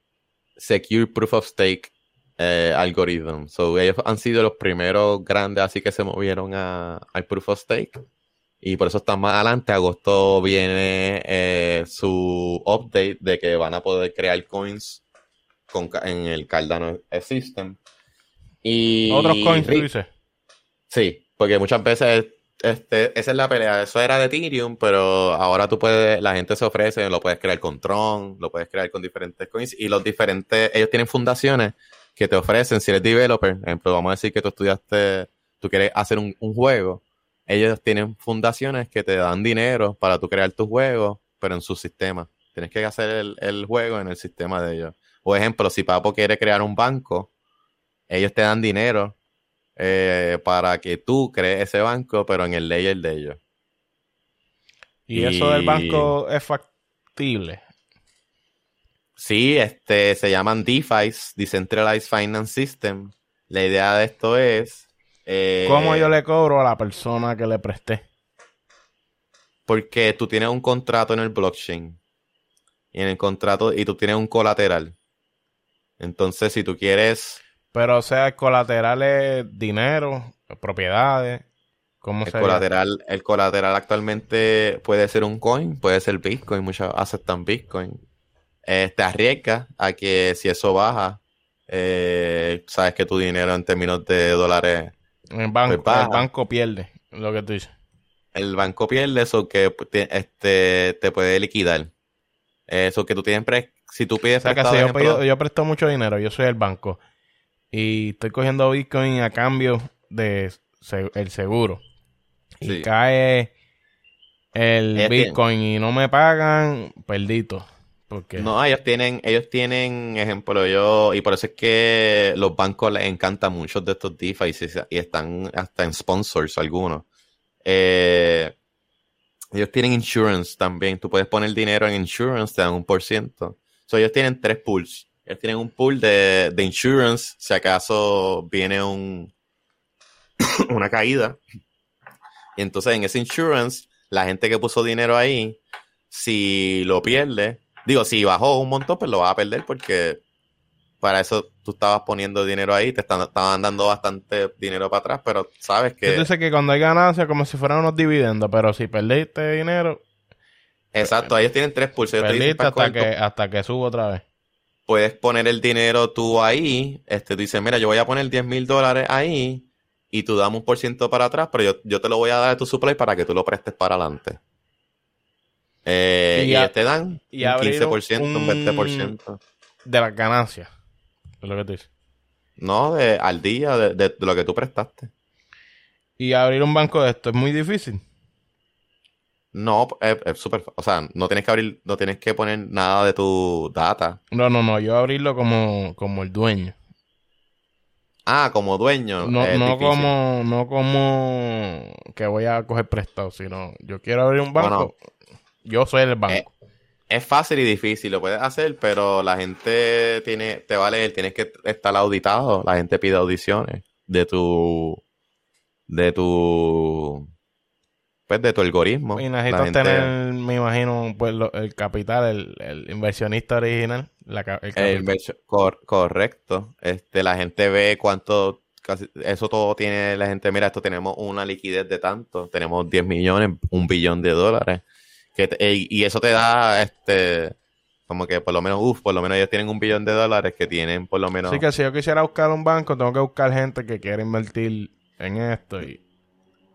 Secure Proof of Stake eh, algoritmo. So, ellos han sido los primeros grandes así que se movieron al Proof of Stake. Y por eso están más adelante. Agosto viene eh, su update de que van a poder crear coins en el Cardano System. Y, ¿Otros coins, tú dices? Sí, porque muchas veces este, esa es la pelea. Eso era de Ethereum, pero ahora tú puedes, la gente se ofrece, lo puedes crear con Tron, lo puedes crear con diferentes coins y los diferentes, ellos tienen fundaciones que te ofrecen, si eres developer, por ejemplo, vamos a decir que tú estudiaste, tú quieres hacer un, juego, ellos tienen fundaciones que te dan dinero para tú crear tu juego, pero en su sistema. Tienes que hacer el, el juego en el sistema de ellos. Por ejemplo, si Papo quiere crear un banco, ellos te dan dinero eh, para que tú crees ese banco, pero en el layer de ellos. ¿Y, eso del banco es factible? Sí, este, se llaman DeFi, Decentralized Finance System. La idea de esto es... Eh, ¿Cómo yo le cobro a la persona que le presté? Porque tú tienes un contrato en el blockchain. Y en el contrato, y tú tienes un colateral. Entonces, si tú quieres pero, o sea, el colateral es dinero, propiedades. ¿Cómo el colateral, el colateral actualmente puede ser un coin, puede ser Bitcoin, muchos aceptan Bitcoin. Eh, te arriesgas a que si eso baja, eh, sabes que tu dinero en términos de dólares. El banco, pues el banco pierde lo que tú dices. el banco pierde eso que te, este, te puede liquidar. Eso que tú tienes, pre si tú pides... O sea, si yo, yo presto mucho dinero, yo soy el banco y estoy cogiendo Bitcoin a cambio de el seguro. Y cae el Bitcoin y no me pagan, perdito. No, ellos tienen, ellos tienen, ejemplo, yo, y por eso es que los bancos les encantan muchos de estos DeFi y, están hasta en sponsors algunos. Eh, ellos tienen insurance también. Tú puedes poner dinero en insurance, te dan un por ciento. ellos tienen tres pools. Ellos tienen un pool de, de insurance, si acaso viene un, una caída. Entonces en ese insurance, la gente que puso dinero ahí, si lo pierde, digo, si bajó un montón, pues lo va a perder porque para eso tú estabas poniendo dinero ahí, te estaban dando bastante dinero para atrás, pero sabes que... Entonces que cuando hay ganancia, como si fueran unos dividendos, pero si perdiste dinero... Exacto, ellos tienen tres pulsos. Perdiste hasta, que, hasta que subo otra vez puedes poner el dinero tú ahí. Este, tú dices, mira, yo voy a poner 10 mil dólares ahí y tú damos un por ciento para atrás, pero yo, yo, te lo voy a dar de tu supply para que tú lo prestes para adelante. Eh, y, te dan un 15%, un, 20%. De las ganancias. Es lo que te dice. No, de, al día de, de, lo que tú prestaste. Y abrir un banco de esto es muy difícil. No, es, súper, o sea, no tienes que abrir, no tienes que poner nada de tu data. No, no, no, yo abrirlo como, como el dueño. Ah, como dueño. No, no como, no como que voy a coger prestado, sino yo quiero abrir un banco. Yo soy el banco. Eh, es, fácil y difícil, lo puedes hacer, pero la gente tiene, te va a leer, tienes que estar auditado. La gente pide audiciones de tu, de tu pues, de tu algoritmo. Y necesitas tener, me imagino, pues el capital, el, inversionista original. el correcto. Este, la gente ve cuánto, eso todo tiene, la gente, mira, esto tenemos una liquidez de tanto, tenemos 10 millones, un billón de dólares. Que y eso te da, este, como que por lo menos, uff, por lo menos ellos tienen un billón de dólares que tienen por lo menos... Sí, que si yo quisiera buscar un banco, tengo que buscar gente que quiera invertir en esto y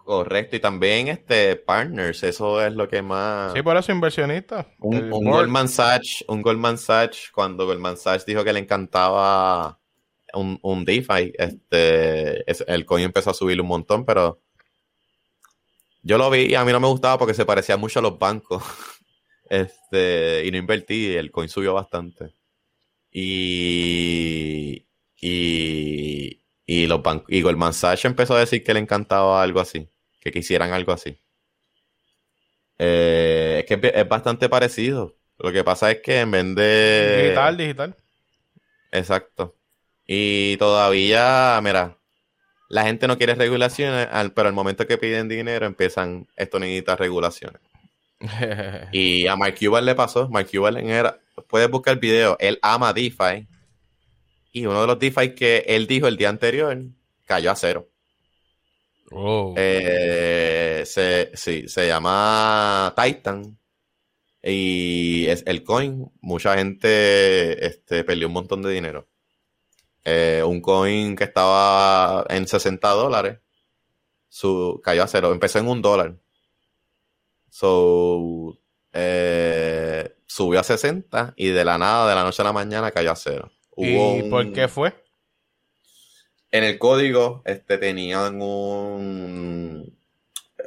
Correcto, y también este partners, eso es lo que más. Sí, por eso inversionista. Un, Goldman Sachs, un Goldman Sachs, cuando Goldman Sachs dijo que le encantaba un, un DeFi, este, el coin empezó a subir un montón, pero yo lo vi y a mí no me gustaba porque se parecía mucho a los bancos. este, y no invertí, y el coin subió bastante. Y, y, y los bancos, y Goldman Sachs empezó a decir que le encantaba algo así que quisieran algo así. Eh, es que es bastante parecido. Lo que pasa es que en vez de... Digital, digital. Exacto. Y todavía, mira, la gente no quiere regulaciones, pero al momento que piden dinero empiezan, esto necesita regulaciones. y a Mark Cuban le pasó, Mark Cuban era, puedes buscar el video, él ama DeFi. Y uno de los DeFi que él dijo el día anterior cayó a cero. Eh, se, sí, se llama Titan. Y es el coin. Mucha gente este, perdió un montón de dinero. Eh, un coin que estaba en 60 dólares su, cayó a cero. Empezó en un dólar. So, eh, subió a 60 y de la nada, de la noche a la mañana, cayó a cero. ¿Y por qué fue? en el código este, tenían un...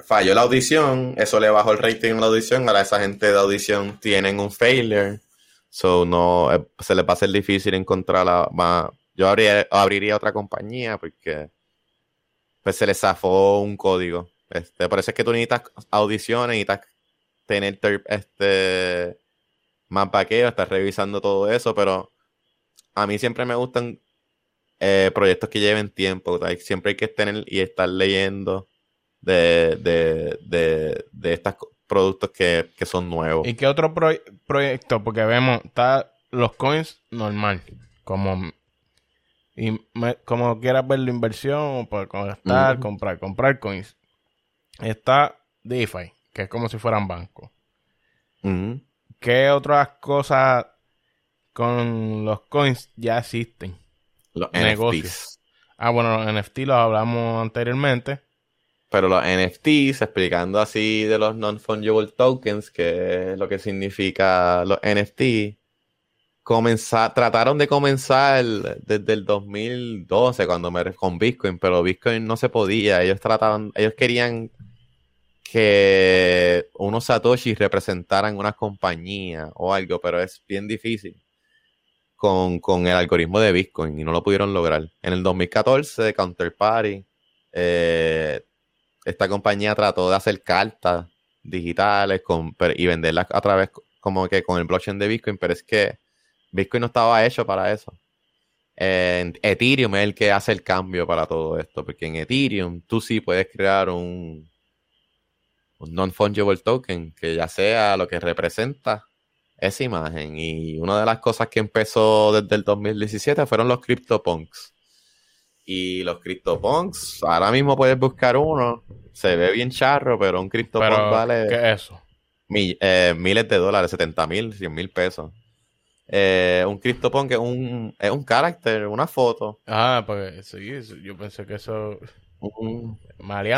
Falló la audición, eso le bajó el rating en la audición, ahora esa gente de audición tienen un failure, so no, eh, se les va a hacer difícil encontrar la... yo abriría, otra compañía porque pues se les zafó un código. Este, por eso es que tú necesitas audiciones, necesitas tener este más vaqueo, estar revisando todo eso, pero a mí siempre me gustan eh, proyectos que lleven tiempo. Siempre hay que tener y estar leyendo de, de, estos productos que, son nuevos. ¿Y qué otro proyecto? Porque vemos, está los coins normal, como y como quieras ver la inversión, pues estar, comprar, comprar coins. Está DeFi, que es como si fueran bancos. ¿Qué otras cosas con los coins ya existen? Los negocios. Ah, bueno, los NFT los hablamos anteriormente. pero los NFTs, explicando así de los non-fungible tokens, que es lo que significa los NFT, comenzar, trataron de comenzar desde el 2012 cuando me con Bitcoin, pero Bitcoin no se podía. Ellos trataban, ellos querían que unos Satoshi representaran una compañía o algo, pero es bien difícil con, el algoritmo de Bitcoin y no lo pudieron lograr. En el 2014, Counterparty, eh, esta compañía trató de hacer cartas digitales con, y venderlas a través como que con el blockchain de Bitcoin, pero es que Bitcoin no estaba hecho para eso. Ethereum es el que hace el cambio para todo esto, porque en Ethereum tú sí puedes crear un, un non-fungible token que ya sea lo que representa esa imagen. Y una de las cosas que empezó desde el 2017 fueron los CryptoPunks. Y los CryptoPunks, ahora mismo puedes buscar uno, se ve bien charro, pero un CryptoPunk vale. ¿Qué es eso? Eh, miles de dólares, 70 mil, 100 mil pesos. Eh, un CryptoPunk es un, es un carácter, una foto. Ah, porque sí, yo pensé que eso. Un,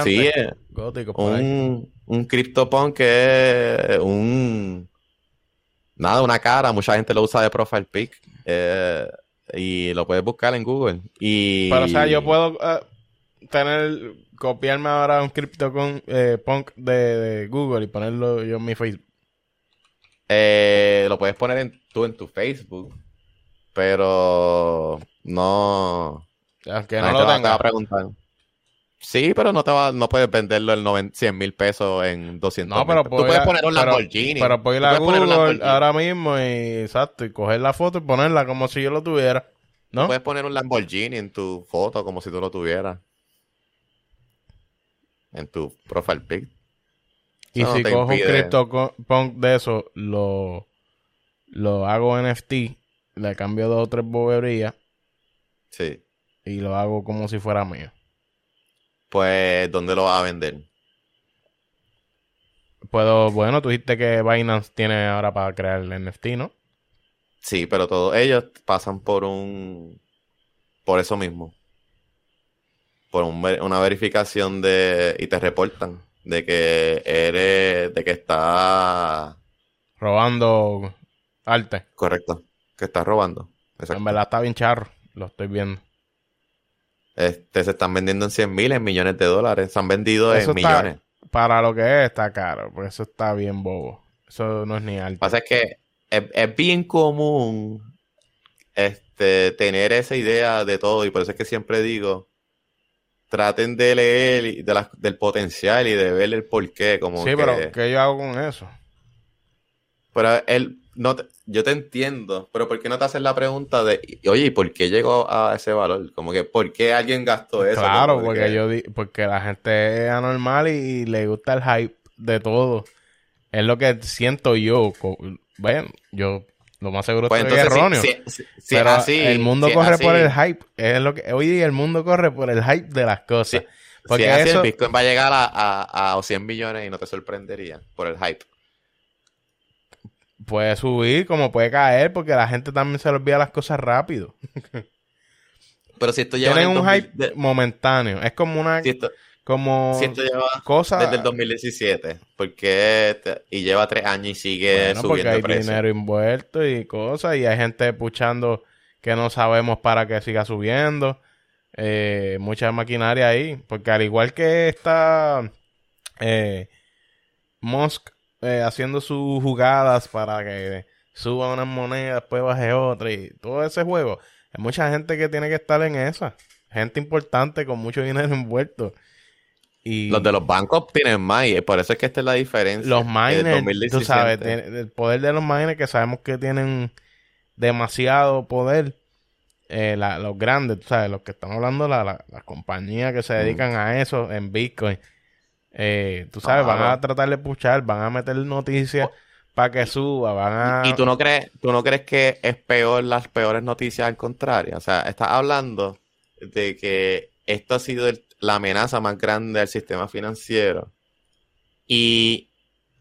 Sí, eh, gótico. un, un CryptoPunk es un. Nada, una cara. Mucha gente lo usa de profile pic. Eh, y lo puedes buscar en Google. Y... Pero, o sea, yo puedo tener. Copiarme ahora un CryptoPunk de, de Google y ponerlo yo en mi Facebook. Eh, lo puedes poner en, tú en tu Facebook, pero no. Aunque no lo tenga. Te va a preguntar. Sí, pero no te va, no puedes venderlo en 100 mil pesos en 200 No, pero tú puedes poner un Lamborghini. Pero, puedes ir a Google ahora mismo y, exacto, y coger la foto y ponerla como si yo lo tuviera. ¿no? Puedes poner un Lamborghini en tu foto como si tú lo tuvieras. En tu profile pic. Y si cojo un CryptoPunk de eso, lo, lo hago NFT, le cambio dos o tres boberías. Sí. Y lo hago como si fuera mío. Pues, ¿dónde lo vas a vender? Puedo, bueno, tú dijiste que Binance tiene ahora para crear el NFT, ¿no? Sí, pero todos ellos pasan por un. Por eso mismo. Por una verificación de. y te reportan de que eres, de que está robando arte. Correcto, que está robando. En verdad está bien charro, lo estoy viendo. Este, se están vendiendo en 100 mil, en millones de dólares. Se han vendido en millones. Para lo que es, está caro, porque eso está bien bobo. Eso no es ni alto. Lo que pasa es que es, bien común este, tener esa idea de todo, y por eso es que siempre digo, traten de leer de del potencial y de ver el porqué. Como sí, pero ¿qué yo hago con eso? Pero él, no yo te entiendo, pero ¿por qué no te haces la pregunta de, oye, ¿y por qué llegó a ese valor? Como que, ¿por qué alguien gastó eso? Claro, porque yo porque la gente es anormal y, le gusta el hype de todo. Es lo que siento yo. Bueno, yo lo más seguro pues es erróneo. pero el mundo corre por el hype. Es lo que, hoy día el mundo corre por el hype de las cosas. Porque eso... el Bitcoin va a llegar a, a, 100 millones y no te sorprendería por el hype. Puede subir como puede caer porque la gente también se le olvida las cosas rápido. Pero si esto lleva... Tienen un hype momentáneo. Es como una como cosas desde el 2017 porque y lleva tres años y sigue subiendo porque hay dinero envuelto y cosas y hay gente puchando que no sabemos para que siga subiendo. Eh, mucha maquinaria ahí porque al igual que está eh, Musk eh, haciendo sus jugadas para que suba unas monedas después baje otra y todo ese juego hay mucha gente que tiene que estar en esa. Gente importante con mucho dinero envuelto los de los bancos tienen más y por eso es que esta es la diferencia. Los miners, tú sabes, el poder de los miners que sabemos que tienen demasiado poder. Eh, los grandes, tú sabes, los que están hablando, las compañías que se dedican a eso en Bitcoin. Eh, tú sabes, van a tratar de puchar, van a meter noticias para que suba, van a... ¿Y tú no crees, tú no crees que es peor las peores noticias al contrario? O sea, estás hablando de que esto ha sido el la amenaza más grande del sistema financiero. Y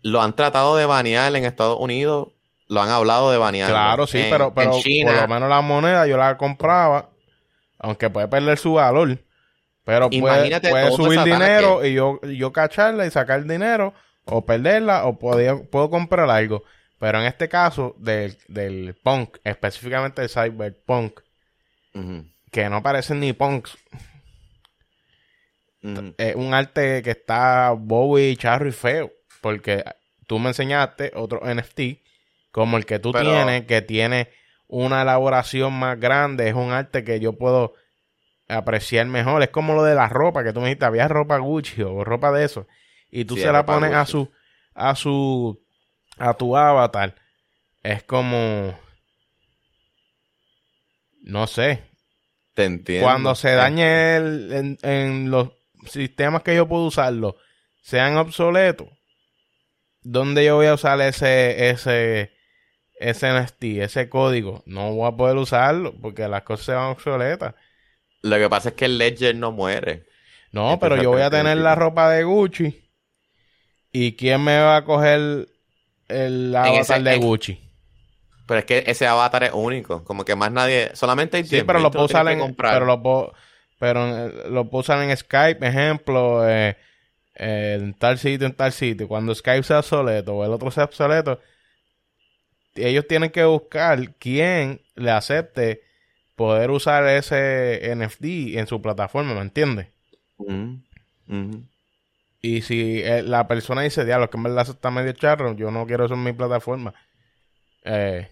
lo han tratado de banear en Estados Unidos, lo han hablado de banear. Claro, sí, pero, pero por lo menos la moneda yo la compraba, aunque puede perder su valor. Pero puede, Imagínate puede subir dinero y yo, yo cacharla y sacar dinero o perderla o podía- puedo comprar algo. Pero en este caso del, del punk, específicamente del cyberpunk, que no parecen ni punks, ujú. es un arte que está bobo y charro y feo. Porque tú me enseñaste otro NFT como el que tú Pero- tienes, que tiene una elaboración más grande. Es un arte que yo puedo apreciar mejor. Es como lo de la ropa, que tú me dijiste, había ropa Gucci o ropa de eso. Y tú Sí, se la pones a su, a su, a tu avatar. Es como, no sé, Te entiendo. cuando se dañe el- en, en los sistemas que yo puedo usarlo sean obsoletos, ¿dónde yo voy a usar ese, ese, ese NFT, ese código? No voy a poder usarlo porque las cosas se van obsoletas. Lo que pasa es que el Ledger no muere. No, pero yo voy a tener la ropa de Gucci. ¿Y quién me va a coger el avatar ese- de en- Gucci? Pero es que ese avatar es único. Como que más nadie. Solamente hay Sí, 10.000, pero lo puedo usar que en, comprar. pero lo puedo, pero en- lo usar en Skype, ejemplo, eh, eh, en tal sitio, en tal sitio. Cuando Skype sea obsoleto o el otro sea obsoleto, ellos tienen que buscar quién le acepte poder usar ese NFT en su plataforma, ¿me entiendes? Ujú, ujú. Y si eh, la persona dice, diablo, que en verdad eso está medio charro, yo no quiero eso en mi plataforma. Eh,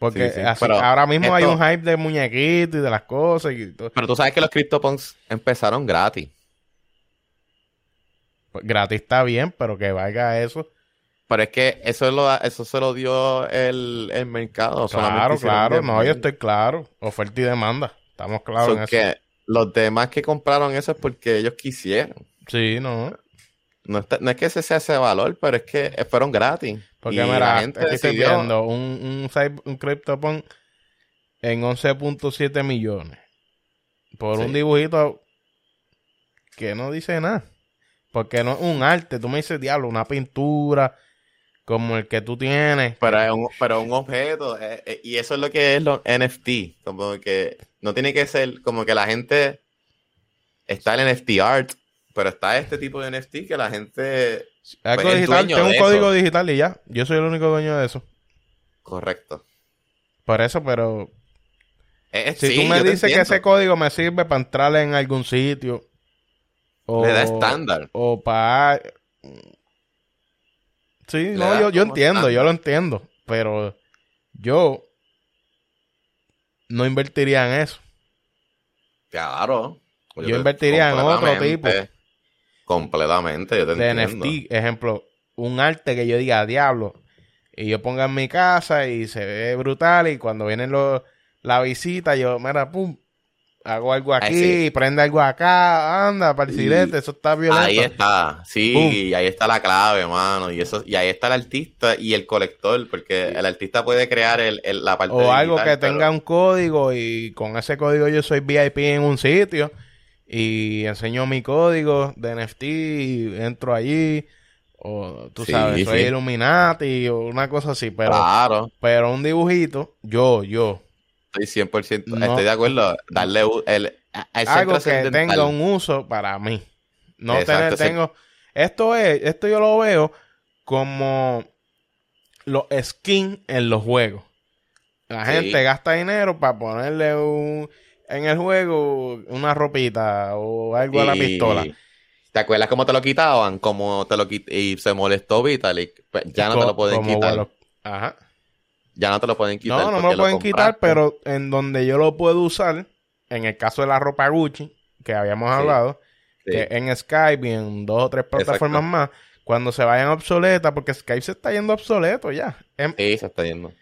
porque Sí, sí, así- pero ahora mismo hay un hype de muñequitos y de las cosas. Y todo. Pero tú sabes que los CryptoPunks empezaron gratis. Pues, gratis está bien, pero que valga eso. Pero es que eso, lo, eso se lo dio el, el mercado. Claro, claro. 10.000. No, yo estoy claro. Oferta y demanda. Estamos claros So en eso. que los demás que compraron eso es porque ellos quisieron. Sí, no. No, está- no es que ese sea ese valor, pero es que fueron gratis. Porque Y mira, la gente aquí estoy viendo un, un, un CryptoPunk en 11.7 millones. Por Sí. un dibujito que no dice nada. Porque no es un arte. Tú me dices, diablo, una pintura como el que tú tienes. Pero es un, pero un objeto. eh, eh, y eso es lo que es los NFT. Como que no tiene que ser como que la gente. Está el NFT art, pero está este tipo de NFT que la gente. Algo pues, digital, tengo un código eso. digital y ya. Yo soy el único dueño de eso. Correcto. Por eso, pero Eh, eh, si sí, tú me yo dices que ese código me sirve para entrar en algún sitio. O, Le da estándar. O para... Sí, Le no, yo, yo entiendo, yo lo entiendo. Pero yo no invertiría en eso. Claro. Yo invertiría en otro completamente, Completamente, yo te de entiendo. NFT. Ejemplo, un arte que yo diga, diablo, y yo ponga en mi casa y se ve brutal y cuando viene los la visita, yo, mira, pum, hago algo aquí, sí. prende algo acá, anda, para el eso está violento. Ahí está, sí, ahí está la clave, mano. Y eso, y ahí está el artista y el colector, porque el artista puede crear el, el- la parte O algo que pero- tenga un código y con ese código yo soy VIP en un sitio y enseño mi código de NFT y entro allí. O tú Sí, sabes, soy sí. Illuminati o una cosa así, pero, Claro, pero un dibujito, yo, yo, estoy 100%, No. estoy de acuerdo. Darle el, algo que tenga un uso para mí. No Exacto, tener, sí. tengo, esto es, esto yo lo veo como los skins en los juegos. La gente gasta dinero para ponerle un, en el juego una ropita o algo a la pistola. ¿Te acuerdas cómo te lo quitaban? Como te lo quit- y se molestó Vitalik. Pues ya no te lo pueden quitar. vuelo- Ajá. Ya no te lo pueden quitar. No, no me lo pueden quitar, pero en donde yo lo puedo usar, en el caso de la ropa Gucci, que habíamos Sí. hablado, Sí. que en Skype y en dos o tres plataformas Exacto. más, cuando se vayan obsoletas, porque Skype se está yendo obsoleto ya. Em- Sí, se está yendo.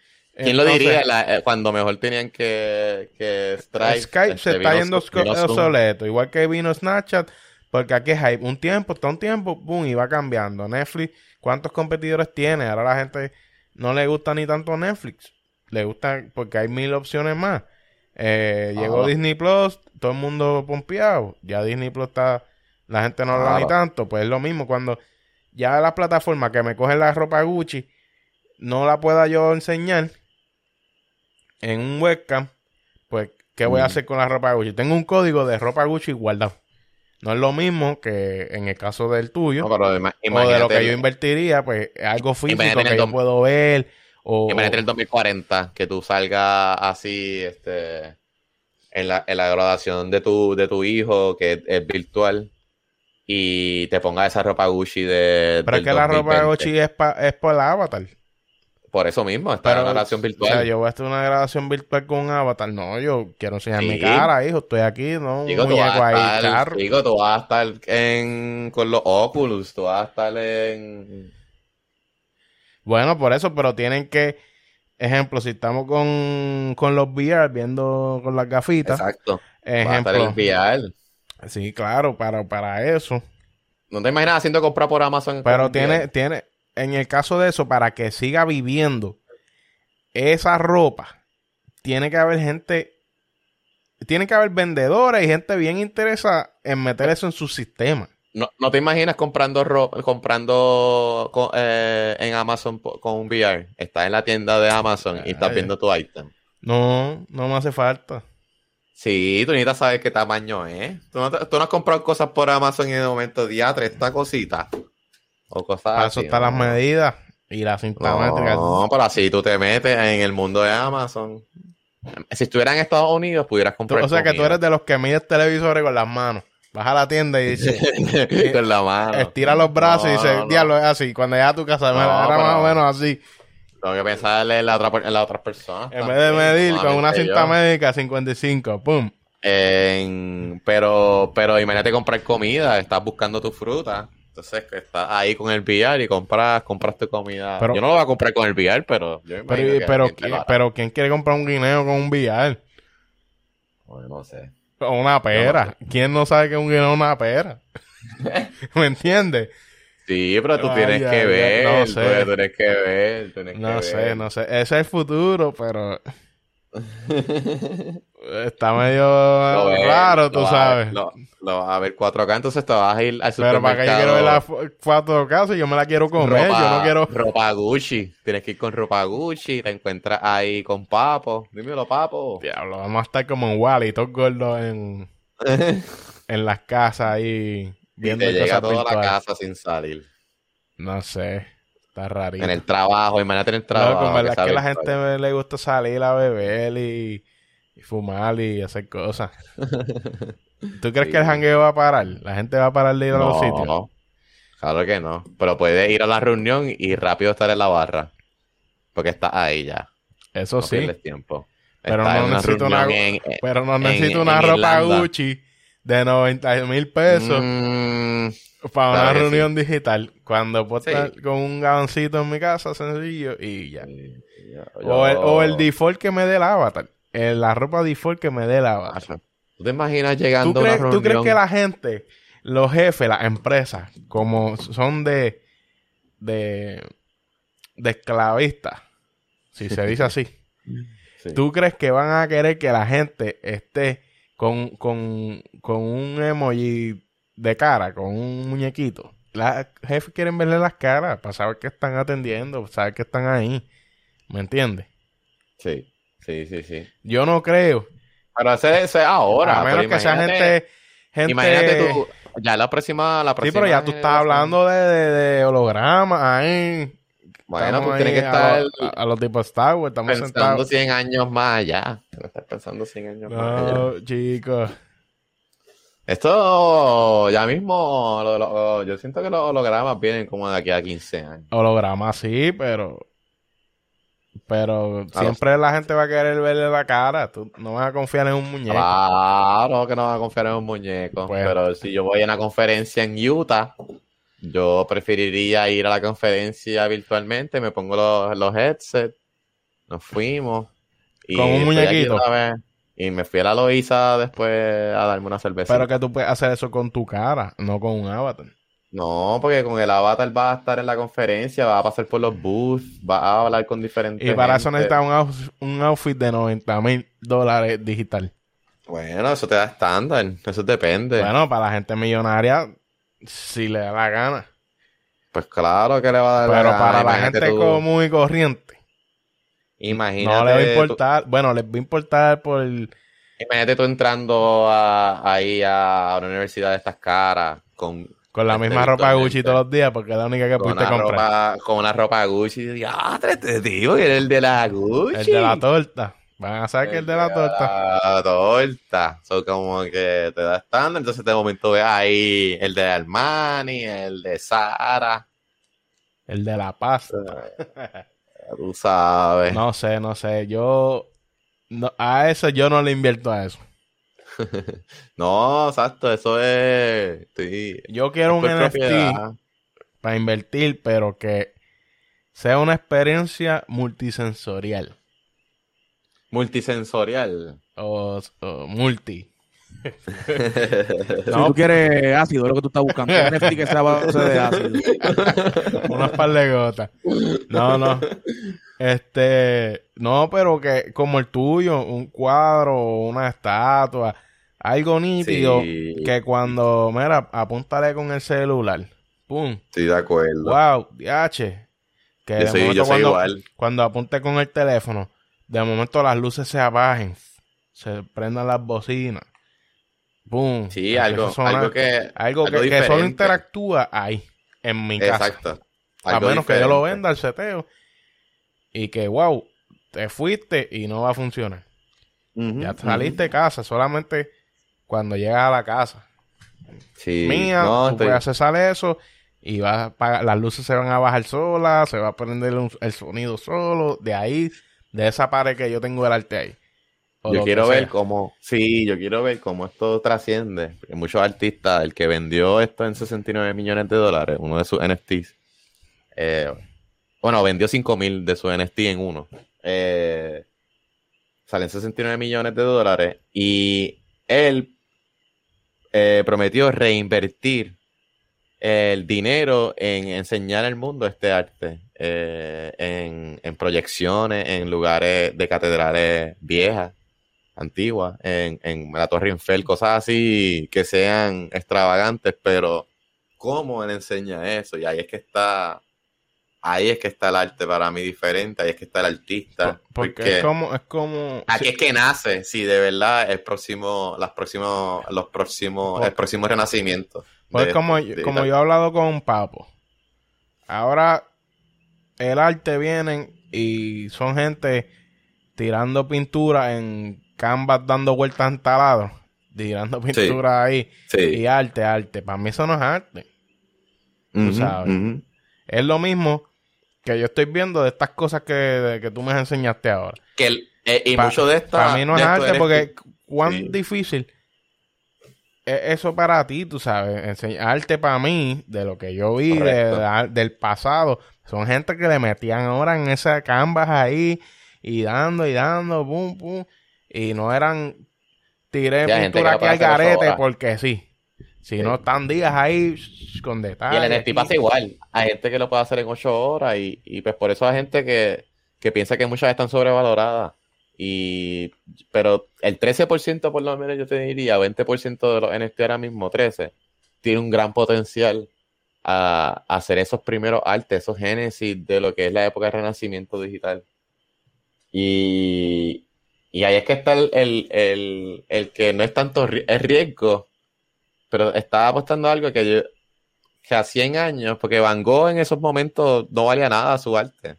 ¿Quién lo diría la- eh, cuando mejor tenían que, que Stripe? Skype este, se está yendo obsoleto, igual que vino Snapchat, porque aquí es hype. Un tiempo, está un tiempo, boom, y va cambiando. Netflix, ¿cuántos competidores tiene? Ahora la gente no le gusta ni tanto Netflix. Le gusta porque hay mil opciones más. Eh, llegó. Disney Plus, todo el mundo pompeado. Ya Disney Plus está, la gente no habla ni tanto. Pues es lo mismo cuando ya la plataforma que me coge la ropa Gucci no la pueda yo enseñar en un webcam, pues ¿qué voy a Mm. hacer con la ropa Gucci? Tengo un código de ropa Gucci guardado. No es lo mismo que en el caso del tuyo, No, pero o de lo que yo invertiría, pues algo físico que yo puedo ver. O, imagínate en el 2040 que tú salgas así, este, en la, en la graduación de tu, de tu hijo, que es, es virtual, y te pongas esa ropa Gucci de. pero es que la ropa 2020. Gucci es, pa- es por el avatar. Por eso mismo, está Pero, en la graduación O virtual. sea, yo voy a hacer una grabación virtual con un avatar. No, yo quiero enseñar mi cara, hijo. Estoy aquí, no un Digo, tú vas a ahí, estar, carro. digo, tú vas a estar en, con los Oculus, tú vas a estar en... Bueno, por eso, pero tienen que, ejemplo, si estamos con, con los VR, viendo con las gafitas, Exacto. Vas a estar ejemplo, en VR. sí, claro, para, para eso. ¿No te imaginas haciendo compra por Amazon? Pero tiene, tiene, en el caso de eso, para que siga viviendo esa ropa, tiene que haber gente, tiene que haber vendedores y gente bien interesada en meter eso en su sistema. ¿No, no te imaginas comprando ro- comprando co- eh, en Amazon con un VR? Estás en la tienda de Amazon y estás Ay. viendo tu item. No, no me hace falta. Sí, tú necesitas saber qué tamaño es. ¿Tú no, te- tú no has comprado cosas por Amazon y de momento, diatre, esta cosita. O cosas Para eso están ¿no? las medidas y la cinta métrica. No, pero así tú te metes en el mundo de Amazon. Si estuviera en Estados Unidos, pudieras Tú- comprar o sea que tú eres de los que mides televisores con las manos. Vas a la tienda y dices, con la mano. estira los brazos y dices, no, diablo, es así. Cuando llegas a tu casa, era pero- más o menos así. Tengo que pensarle en la otra, en las otras personas. En vez de medir con una cinta yo. médica 55, pum. En- pero, pero imagínate comprar comida, estás buscando tu fruta. Entonces que estás ahí con el VR y compras, compras tu comida. Pero- yo no lo voy a comprar con el VR, pero yo me Pero, pero, hará. pero ¿quién quiere comprar un guineo con un VR? Bueno, no sé. Una pera. ¿Quién no sabe que un guineo es una pera? ¿Me entiendes? Sí, pero tú tienes ay, que ay, ver, no tú sé. tienes que ver, tienes que No ver. sé, no sé. Ese es el futuro, pero está medio raro, tú sabes. Vas a ver 4K, entonces te vas a ir al Pero para que yo supermercado. quiero ver la fo- foto de casa, yo me la quiero comer. ropa, yo no quiero. ropa Gucci. Tienes que ir con ropa Gucci. Te encuentras ahí con Papo. Dímelo, Papo. Diablo, vamos a estar como en Wally, todos gordos en, en las casas ahí y viendo te llega toda la casa sin salir. No sé, está rarito. En el trabajo, imagínate en el No, trabajo. con verdad sea es que a la gente le gusta salir a beber y, y fumar y hacer cosas. ¿Tú crees Sí. que el jangueo va a parar? ¿La gente va a parar de ir a los No, sitios? claro que no. Pero puedes ir a la reunión y rápido estar en la barra. Porque estás ahí ya. Eso No sí, tiempo. Pero no una necesito una- en- pero no necesito en una ropa Irlanda. Gucci de 90 mil pesos Mm, para claro una reunión digital. Cuando puedo Sí. estar con un gabancito en mi casa sencillo y ya. yo- O, el, o el default que me dé el avatar. El- la ropa default que me dé el avatar. ¿Tú te imaginas ¿Tú llegando a una reunión? tú crees que la gente, los jefes, las empresas, como son de, de, de esclavistas, si se dice así, Sí. ¿tú crees que van a querer que la gente esté con, con, con un emoji de cara, con un muñequito? Los jefes quieren verle las caras para saber que están atendiendo, saber que están ahí. ¿Me entiendes? Sí, sí, sí, sí. Yo no creo. Pero ese, ese es ahora. a menos que sea gente... gente Imagínate tú, ya la próxima, la Sí, próxima pero ya tú estás hablando de, de, de hologramas ahí. Bueno, Estamos pues tiene ahí que estar a, a- a los tipos Star Wars, estamos pensando sentados. 100 años más allá. Tienes estar pensando 100 años más allá. No, chicos. Esto ya mismo, lo- lo- yo siento que los hologramas vienen como de aquí a 15 años. Hologramas sí, pero. Pero A siempre la gente va a querer verle la cara. Tú no vas a confiar en un muñeco. Claro que no van a confiar en un muñeco. Pues- Pero si yo voy a una conferencia en Utah, yo preferiría ir a la conferencia virtualmente, me pongo los, los headsets, nos fuimos. Y Con un muñequito. Y me fui a la Loiza después a darme una cerveza. Pero que tú puedes hacer eso con tu cara, no con un avatar. No, porque con el avatar va a estar en la conferencia, va a pasar por los booths, va a hablar con diferentes Y para eso necesitas un, outfit- un outfit de 90 mil dólares digital. Bueno, eso te da estándar, eso depende. Bueno, para la gente millonaria, si le da la gana. Pues claro que le va a dar la Pero gana, para la gente tú- común y corriente. Imagínate No le va a tú- importar. Bueno, les va a importar por Imagínate tú entrando a- ahí a una universidad de estas caras con, Con la misma ropa Gucci todos los días porque es la única que con, pudiste comprar. ropa, con una ropa Gucci. Y ah, este tío, que el de la Gucci. El de la torta. Van a saber que el de la torta. La torta. Son como que te da estándar. Entonces, de momento ves ahí el de Armani, el de Sara. El de la paz. Tú sabes. No sé, no sé. Yo. no- a eso yo no le invierto a eso. No, exacto. Eso es. Sí. Yo quiero un NFT propiedad. para invertir, pero que sea una experiencia multisensorial. Multisensorial. O, o multi. Si No. tú quieres ácido, es lo que tú estás buscando. Un NFT que sea a base de ácido. Unas par de gotas. No, no. Este, no, pero que como el tuyo, un cuadro, una estatua, algo nítido Sí. que cuando, mira, apúntale con el celular. Pum. Estoy de acuerdo. Wow, DH. Que de Yo soy- momento cuando, igual. cuando apunte con el teléfono, de momento las luces se abajen, se prendan las bocinas. Boom. Sí, algo, algo que. algo que, que solo interactúa ahí, en mi casa. Exacto. A menos que yo lo venda al seteo. Y que, wow, te fuiste y no va a funcionar. Ya saliste de casa, solamente cuando llegas a la casa. Sí. Mía, No, tú estoy- puedes accesar eso y vas a apagar- las luces se van a bajar solas, se va a prender un- el sonido solo, de ahí, de esa pared que yo tengo el arte ahí. Yo quiero ver sea. cómo, sí, yo quiero ver cómo esto trasciende. Porque muchos artistas, el que vendió esto en 69 millones de dólares, uno de sus NFTs, eh, bueno, vendió 5 mil de sus NFT en uno. Eh, salen 69 millones de dólares y él eh, prometió reinvertir el dinero en enseñar al mundo este arte, eh, en, en proyecciones, en lugares de catedrales viejas, antiguas, en, en la Torre Eiffel, cosas así que sean extravagantes, pero ¿cómo él enseña eso? Y ahí es que está, ahí es que está el arte para mí diferente, ahí es que está el artista. Porque, porque es como, es como. Aquí sí, es que nace, sí, de verdad, el próximo, las próximos, los próximos, el próximo renacimiento. pues de- como, de- como yo he hablado con Papo. Ahora el arte vienen y son gente tirando pintura en canvas dando vueltas en taladro. Tirando pintura ahí. Sí. Y arte, arte. Para mí eso no es arte. Ujú, sabes. ujú. Es lo mismo que yo estoy viendo de estas cosas que, de- que tú me enseñaste ahora. Que el- eh, y Pa- mucho de esta. Para mí no es arte porque cuán Sí. difícil es eso para ti, tú sabes. Arte para mí, de lo que yo vi de- Correcto. de- del pasado, son gente que le metían ahora en esa canvas ahí y dando y dando, pum, pum. Y no eran tiré Sí, pintura que lo al garete porque sí. Si no están días ahí con Y detalles. el NFT pasa igual. Hay gente que lo puede hacer en ocho horas y, y pues por eso hay gente que, que piensa que muchas están sobrevaloradas. Y, pero el 13% por lo menos yo te diría, 20% de los NFT ahora mismo, 13, tiene un gran potencial a, a hacer esos primeros artes, esos génesis de lo que es la época del renacimiento digital. Y, y ahí es que está el, el, el, el que no es tanto es riesgo, pero estaba apostando algo que yo, que a 100 años, porque Van Gogh en esos momentos no valía nada su arte.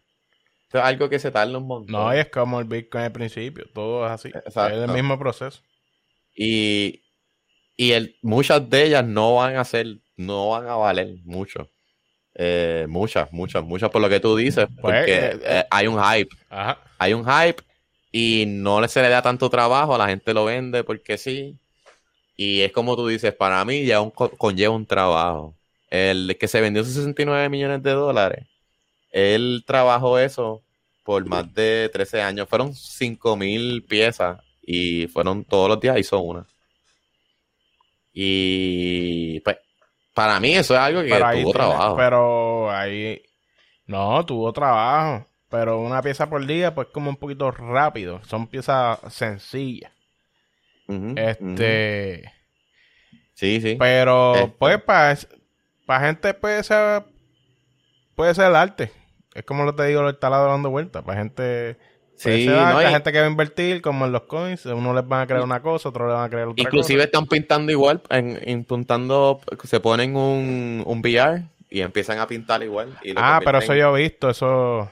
Esto es algo que se tarda un montón. No, y es como el Bitcoin al principio, todo es así. Exacto. Es el mismo proceso. Y, y el, muchas de ellas no van a ser, no van a valer mucho. Eh, muchas, muchas, muchas por lo que tú dices, Pues, porque eh, eh, hay un hype, Ajá. hay un hype y no se le da tanto trabajo, la gente lo vende porque sí. Y es como tú dices, para mí ya un, co- conlleva un trabajo. El que se vendió 69 millones de dólares, él trabajó eso por más de 13 años. Fueron 5 mil piezas y fueron todos los días hizo una. Y pues, para mí eso es algo que Pero tuvo tiene- trabajo. Pero ahí. No, tuvo trabajo. Pero una pieza por día, pues como un poquito rápido. Son piezas sencillas. Este. Sí, sí. Pero, Este. pues, para gente puede ser. Puede ser el arte. Es como lo te digo, el taladro dando vueltas. Para gente. Sí, no, gente que va a invertir como en los coins, uno les van a crear una cosa, otro les van a crear otra Inclusive están pintando igual, en, se ponen un, un VR y empiezan a pintar igual. ah, pero eso yo he visto, eso...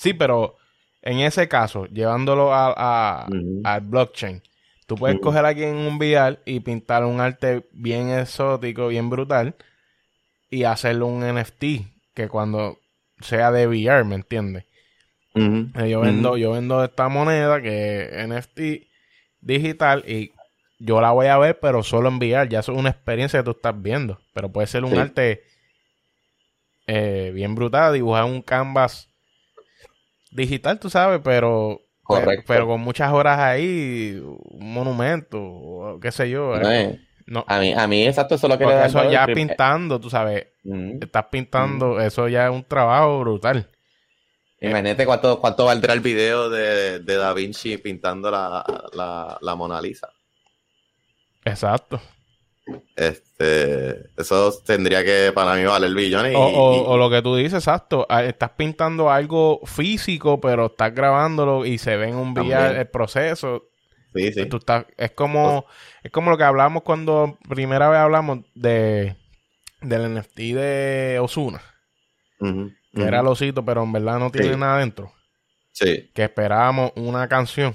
Sí, pero en ese caso, llevándolo a, al blockchain, tú puedes coger aquí en un VR y pintar un arte bien exótico, bien brutal, y hacerlo un NFT, que cuando sea de VR, ¿me entiendes? Eh, yo vendo, yo vendo esta moneda que es NFT digital y yo la voy a ver, pero solo enviar. Ya es una experiencia que tú estás viendo. Pero puede ser un arte eh, bien brutal, dibujar un canvas digital, tú sabes, pero Pero, con muchas horas ahí, un monumento, qué sé yo. No, a mí, a mí exacto, eso es lo que le Eso ya pintando, tú sabes, estás pintando, eso ya es un trabajo brutal. Imagínate cuánto, cuánto valdrá el video de, Da Vinci pintando la, Mona Lisa. Exacto. Este, eso tendría que para mí valer billones. o, lo que tú dices, exacto. Ah, estás pintando algo físico, pero estás grabándolo y se ve en un VR el proceso. Sí, sí. es como, es como lo que hablamos cuando primera vez hablamos de del NFT de Osuna que era Losito, pero en verdad no tiene nada dentro. Sí. Que esperábamos una canción.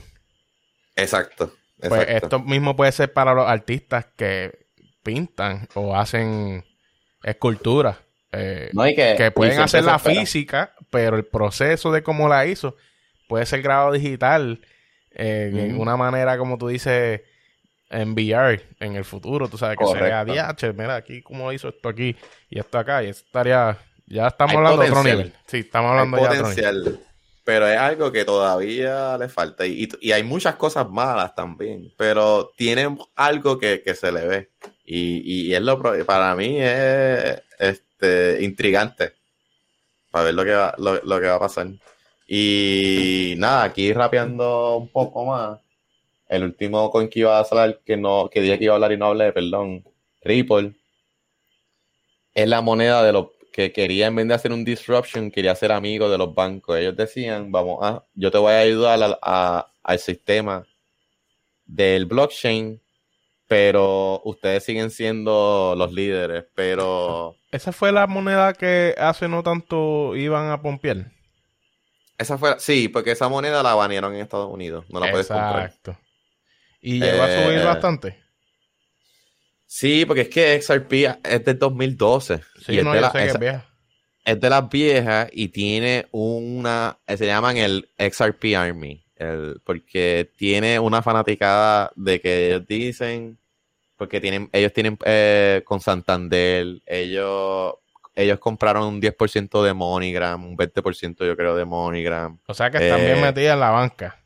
Exacto. Pues esto mismo puede ser para los artistas que pintan o hacen esculturas. Eh, que, pueden hacer la física, pero el proceso de cómo la hizo puede ser grabado digital eh, en una manera, como tú dices, enviar en el futuro. Tú sabes que sería DH, mira aquí cómo hizo esto aquí y esto acá, y eso estaría ya estamos hablando de otro nivel. Sí, estamos hablando ya de otro nivel. Pero es algo que todavía le falta. Y, hay muchas cosas malas también. Pero tiene algo que, se le ve. Y, es lo para mí es este intrigante. Para ver lo que va, lo, que va a pasar. Y nada, aquí rapeando un poco más. El último con que iba a hablar, que no, que dije que iba a hablar y no hablé, perdón. Ripple. Es la moneda de los que quería, en vez de hacer un disruption, quería ser amigo de los bancos. Ellos decían, vamos a, yo te voy a ayudar al sistema del blockchain, pero ustedes siguen siendo los líderes, pero... Esa fue la moneda que hace no tanto iban a pompear. Esa fue, sí, porque esa moneda la banearon en Estados Unidos, no la puedes comprar. Exacto. ¿Y llegó a subir eh, bastante? Sí, porque es que XRP es de 2012. Sí, no, es, de la, sé es, vieja. es de las viejas y tiene una. Se llaman el XRP Army. El, porque tiene una fanaticada de que ellos dicen. Porque tienen, ellos tienen eh, con Santander, ellos ellos compraron un 10% de MoneyGram, un 20% yo creo de MoneyGram. O sea que están bien eh, metidos en la banca.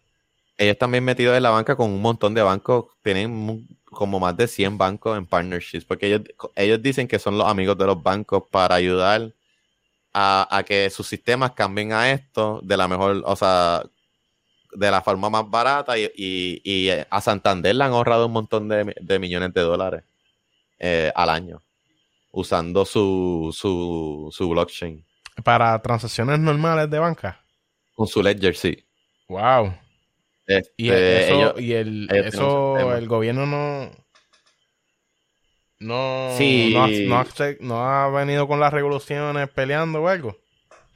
Ellos también metidos en la banca con un montón de bancos. Tienen como más de 100 bancos en partnerships, porque ellos, ellos dicen que son los amigos de los bancos para ayudar a, que sus sistemas cambien a esto de la mejor, o sea, de la forma más barata y, a Santander le han ahorrado un montón de, millones de dólares eh, al año usando su, su, su blockchain. Para transacciones normales de banca. Con su ledger, sí. Wow. Este, y eso, y el, eso el gobierno no. No, no, ha, venido con las revoluciones peleando o algo.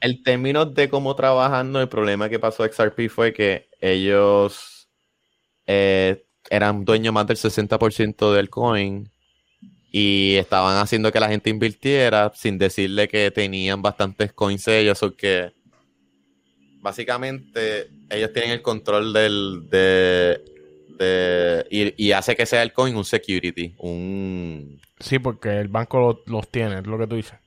El término de cómo trabajando, el problema que pasó a XRP fue que ellos eh, eran dueños más del 60% del coin y estaban haciendo que la gente invirtiera sin decirle que tenían bastantes coins ellos o que básicamente ellos tienen el control del de, y, hace que sea el coin un security, un sí, porque el banco los tiene, es lo que tú dices.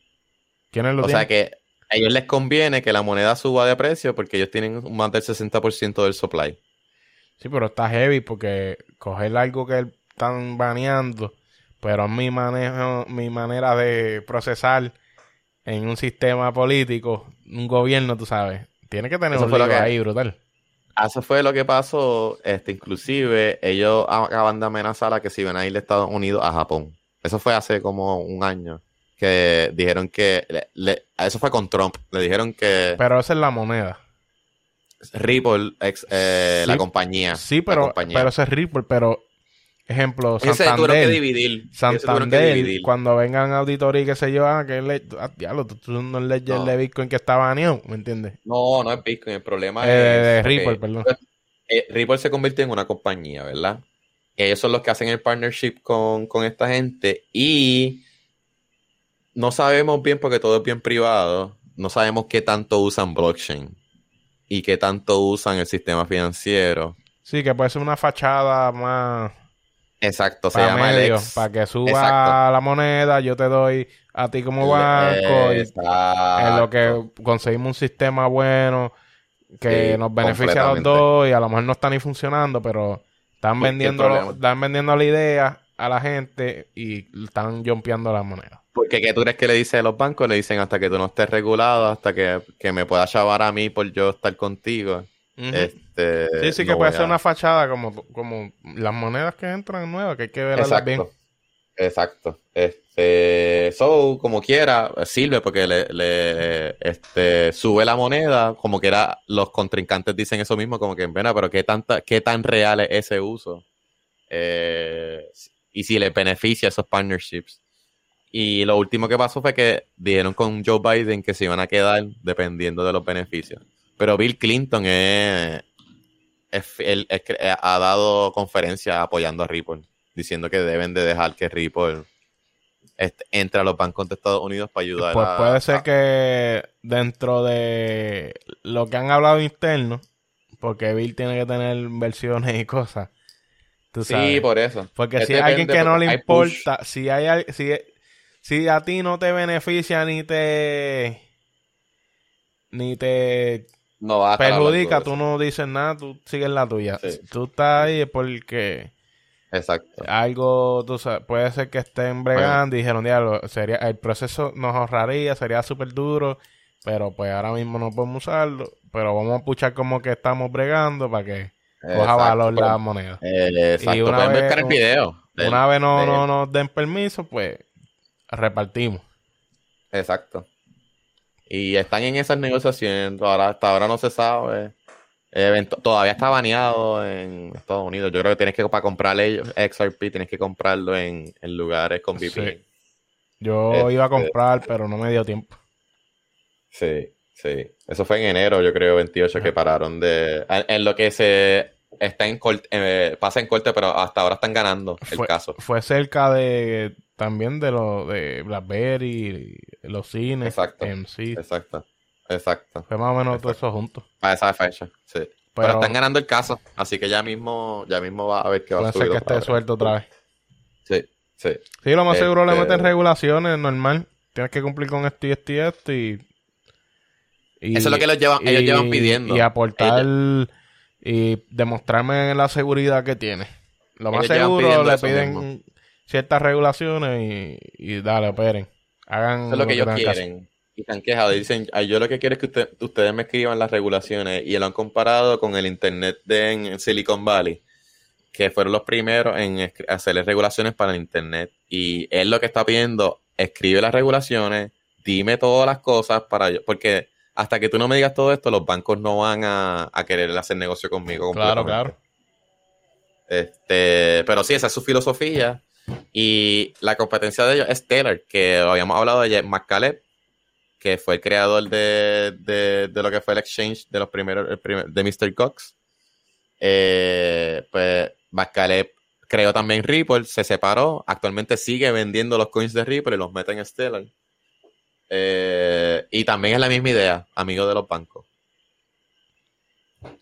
¿Quiénes lo o sea que a ellos les conviene que la moneda suba de precio porque ellos tienen más del 60% del supply. Sí, pero está heavy porque coger algo que están baneando, pero mi manejo, mi manera de procesar en un sistema político, un gobierno, tú sabes, tiene que tener un fue ahí brutal. Eso fue lo que pasó. Este, inclusive, ellos acaban de amenazar a que si ven a ir de Estados Unidos a Japón. Eso fue hace como un año. Que dijeron que. eso fue con Trump. Le dijeron que. Pero esa es la moneda. Ripple, eh, la compañía. Sí, pero, pero ese es Ripple, pero ejemplo, Santander, que dividir. Santander, cuando vengan auditoría y qué sé yo, ah, que le, ah, diablo, tú, no lees no. de Bitcoin que está baneado, ¿me entiendes? No, no es Bitcoin, el problema eh, es... De Ripple, perdón. Eh, Ripple se convirtió en una compañía, ¿verdad? Ellos son los que hacen el partnership con, con esta gente y no sabemos bien porque todo es bien privado, no sabemos qué tanto usan blockchain y qué tanto usan el sistema financiero. Sí, que puede ser una fachada más Exacto, se llama medio, Para que suba la moneda, yo te doy a ti como banco. Y en lo que conseguimos un sistema bueno que nos beneficia a los dos y a lo mejor no está ni funcionando, pero están vendiendo, están vendiendo la idea a la gente y están jumpeando la moneda. Porque ¿qué tú crees que le dicen a los bancos? Le dicen hasta que tú no estés regulado, hasta que, que me puedas chavar a mí por yo estar contigo. este, sí, sí, que puede ser una fachada como, como las monedas que entran nuevas, que hay que verlas bien. Exacto. Este, so, como quiera, sirve porque le, le, este, sube la moneda, como quiera, los contrincantes dicen eso mismo, como que, bueno, pero qué tanta, qué tan real es ese uso. Eh, y si le beneficia esos partnerships. Y lo último que pasó fue que dijeron con Joe Biden que se iban a quedar dependiendo de los beneficios. Pero Bill Clinton ha dado conferencias apoyando a Ripple, diciendo que deben de dejar que Ripple entre a los bancos de Estados Unidos para ayudar pues puede ser que dentro de lo que han hablado interno, porque Bill tiene que tener versiones y cosas. Sí, por eso. Porque si hay alguien que no le importa, si hay si, si a ti no te beneficia ni te ni te no va perjudica, tú no dices nada, tú sigues la tuya. Tú estás ahí porque Exacto. algo, tú sabes, puede ser que estén bregando y dijeron, diablo, sería, el proceso nos ahorraría, sería súper duro, pero pues ahora mismo no podemos usarlo, pero vamos a puchar como que estamos bregando para que coja valor la moneda. exacto, y una vez, el video. una vez no, no nos den permiso, pues repartimos. Exacto. Y están en esas negociaciones. Ahora, hasta ahora no se sabe. todavía está baneado en Estados Unidos. Yo creo que tienes que, para comprar XRP, tienes que comprarlo en, lugares con VPN. Yo iba a este, comprar, pero no me dio tiempo. Sí, sí. Eso fue en enero, yo creo, 28, que pararon de. En, lo que se está en corte, eh, pasa en corte, pero hasta ahora están ganando el caso. Fue cerca de también de lo de Blackberry, los cines, exacto, MC. Exacto, exacto. Fue más o menos todo eso junto. A esa fecha, sí. Pero, están ganando el caso, así que ya mismo, ya mismo va a ver qué va a subir. Puede ser que esté suelto otra vez. Sí, sí. Sí, lo más seguro le este meten regulaciones, normal. Tienes que cumplir con esto y esto y esto y... Eso es lo que ellos llevan, ellos llevan pidiendo. Y aportar y demostrarme la seguridad que tiene. Lo más seguro le piden ciertas regulaciones y, dale, operen. Hagan Eso es lo que ellos quieren. Y se han quejado. Dicen, yo lo que quiero es que ustedes me escriban las regulaciones. Y lo han comparado con el Internet de en Silicon Valley, que fueron los primeros en hacerle regulaciones para el Internet. Y él lo que está pidiendo, escribe las regulaciones, dime todas las cosas para yo. Porque hasta que tú no me digas todo esto, los bancos no van a, querer hacer negocio conmigo. Claro, claro. Este, pero sí, esa es su filosofía. Y la competencia de ellos es Taylor, que habíamos hablado de McCaleb, que fue el creador de, lo que fue el exchange de los primeros, de Mr. Cox. Eh, pues creó también Ripple, se separó, actualmente sigue vendiendo los coins de Ripple y los mete en Stellar. Eh, y también es la misma idea, amigo de los bancos.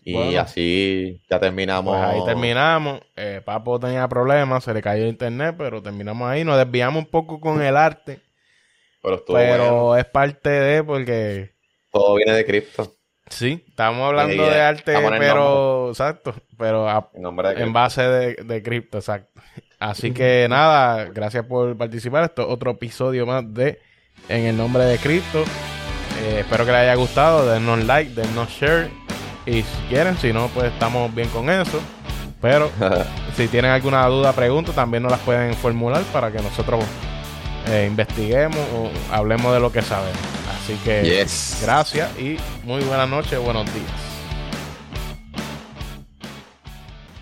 Y así ya terminamos. Pues ahí terminamos. Eh, Papo tenía problemas, se le cayó el internet, pero terminamos ahí. Nos desviamos un poco con el arte. Pero, es parte de porque. Todo viene de cripto. Sí, estamos hablando de arte, pero. Exacto. Pero en, base de, de cripto, exacto. Así que nada, gracias por participar. Esto es otro episodio más de En el nombre de Cristo. Eh, espero que les haya gustado. Denos like, denos share y si quieren, si no, pues estamos bien con eso. Pero si tienen alguna duda, pregunta, también nos las pueden formular para que nosotros eh, investiguemos o hablemos de lo que sabemos. Así que gracias y muy buenas noches, buenos días.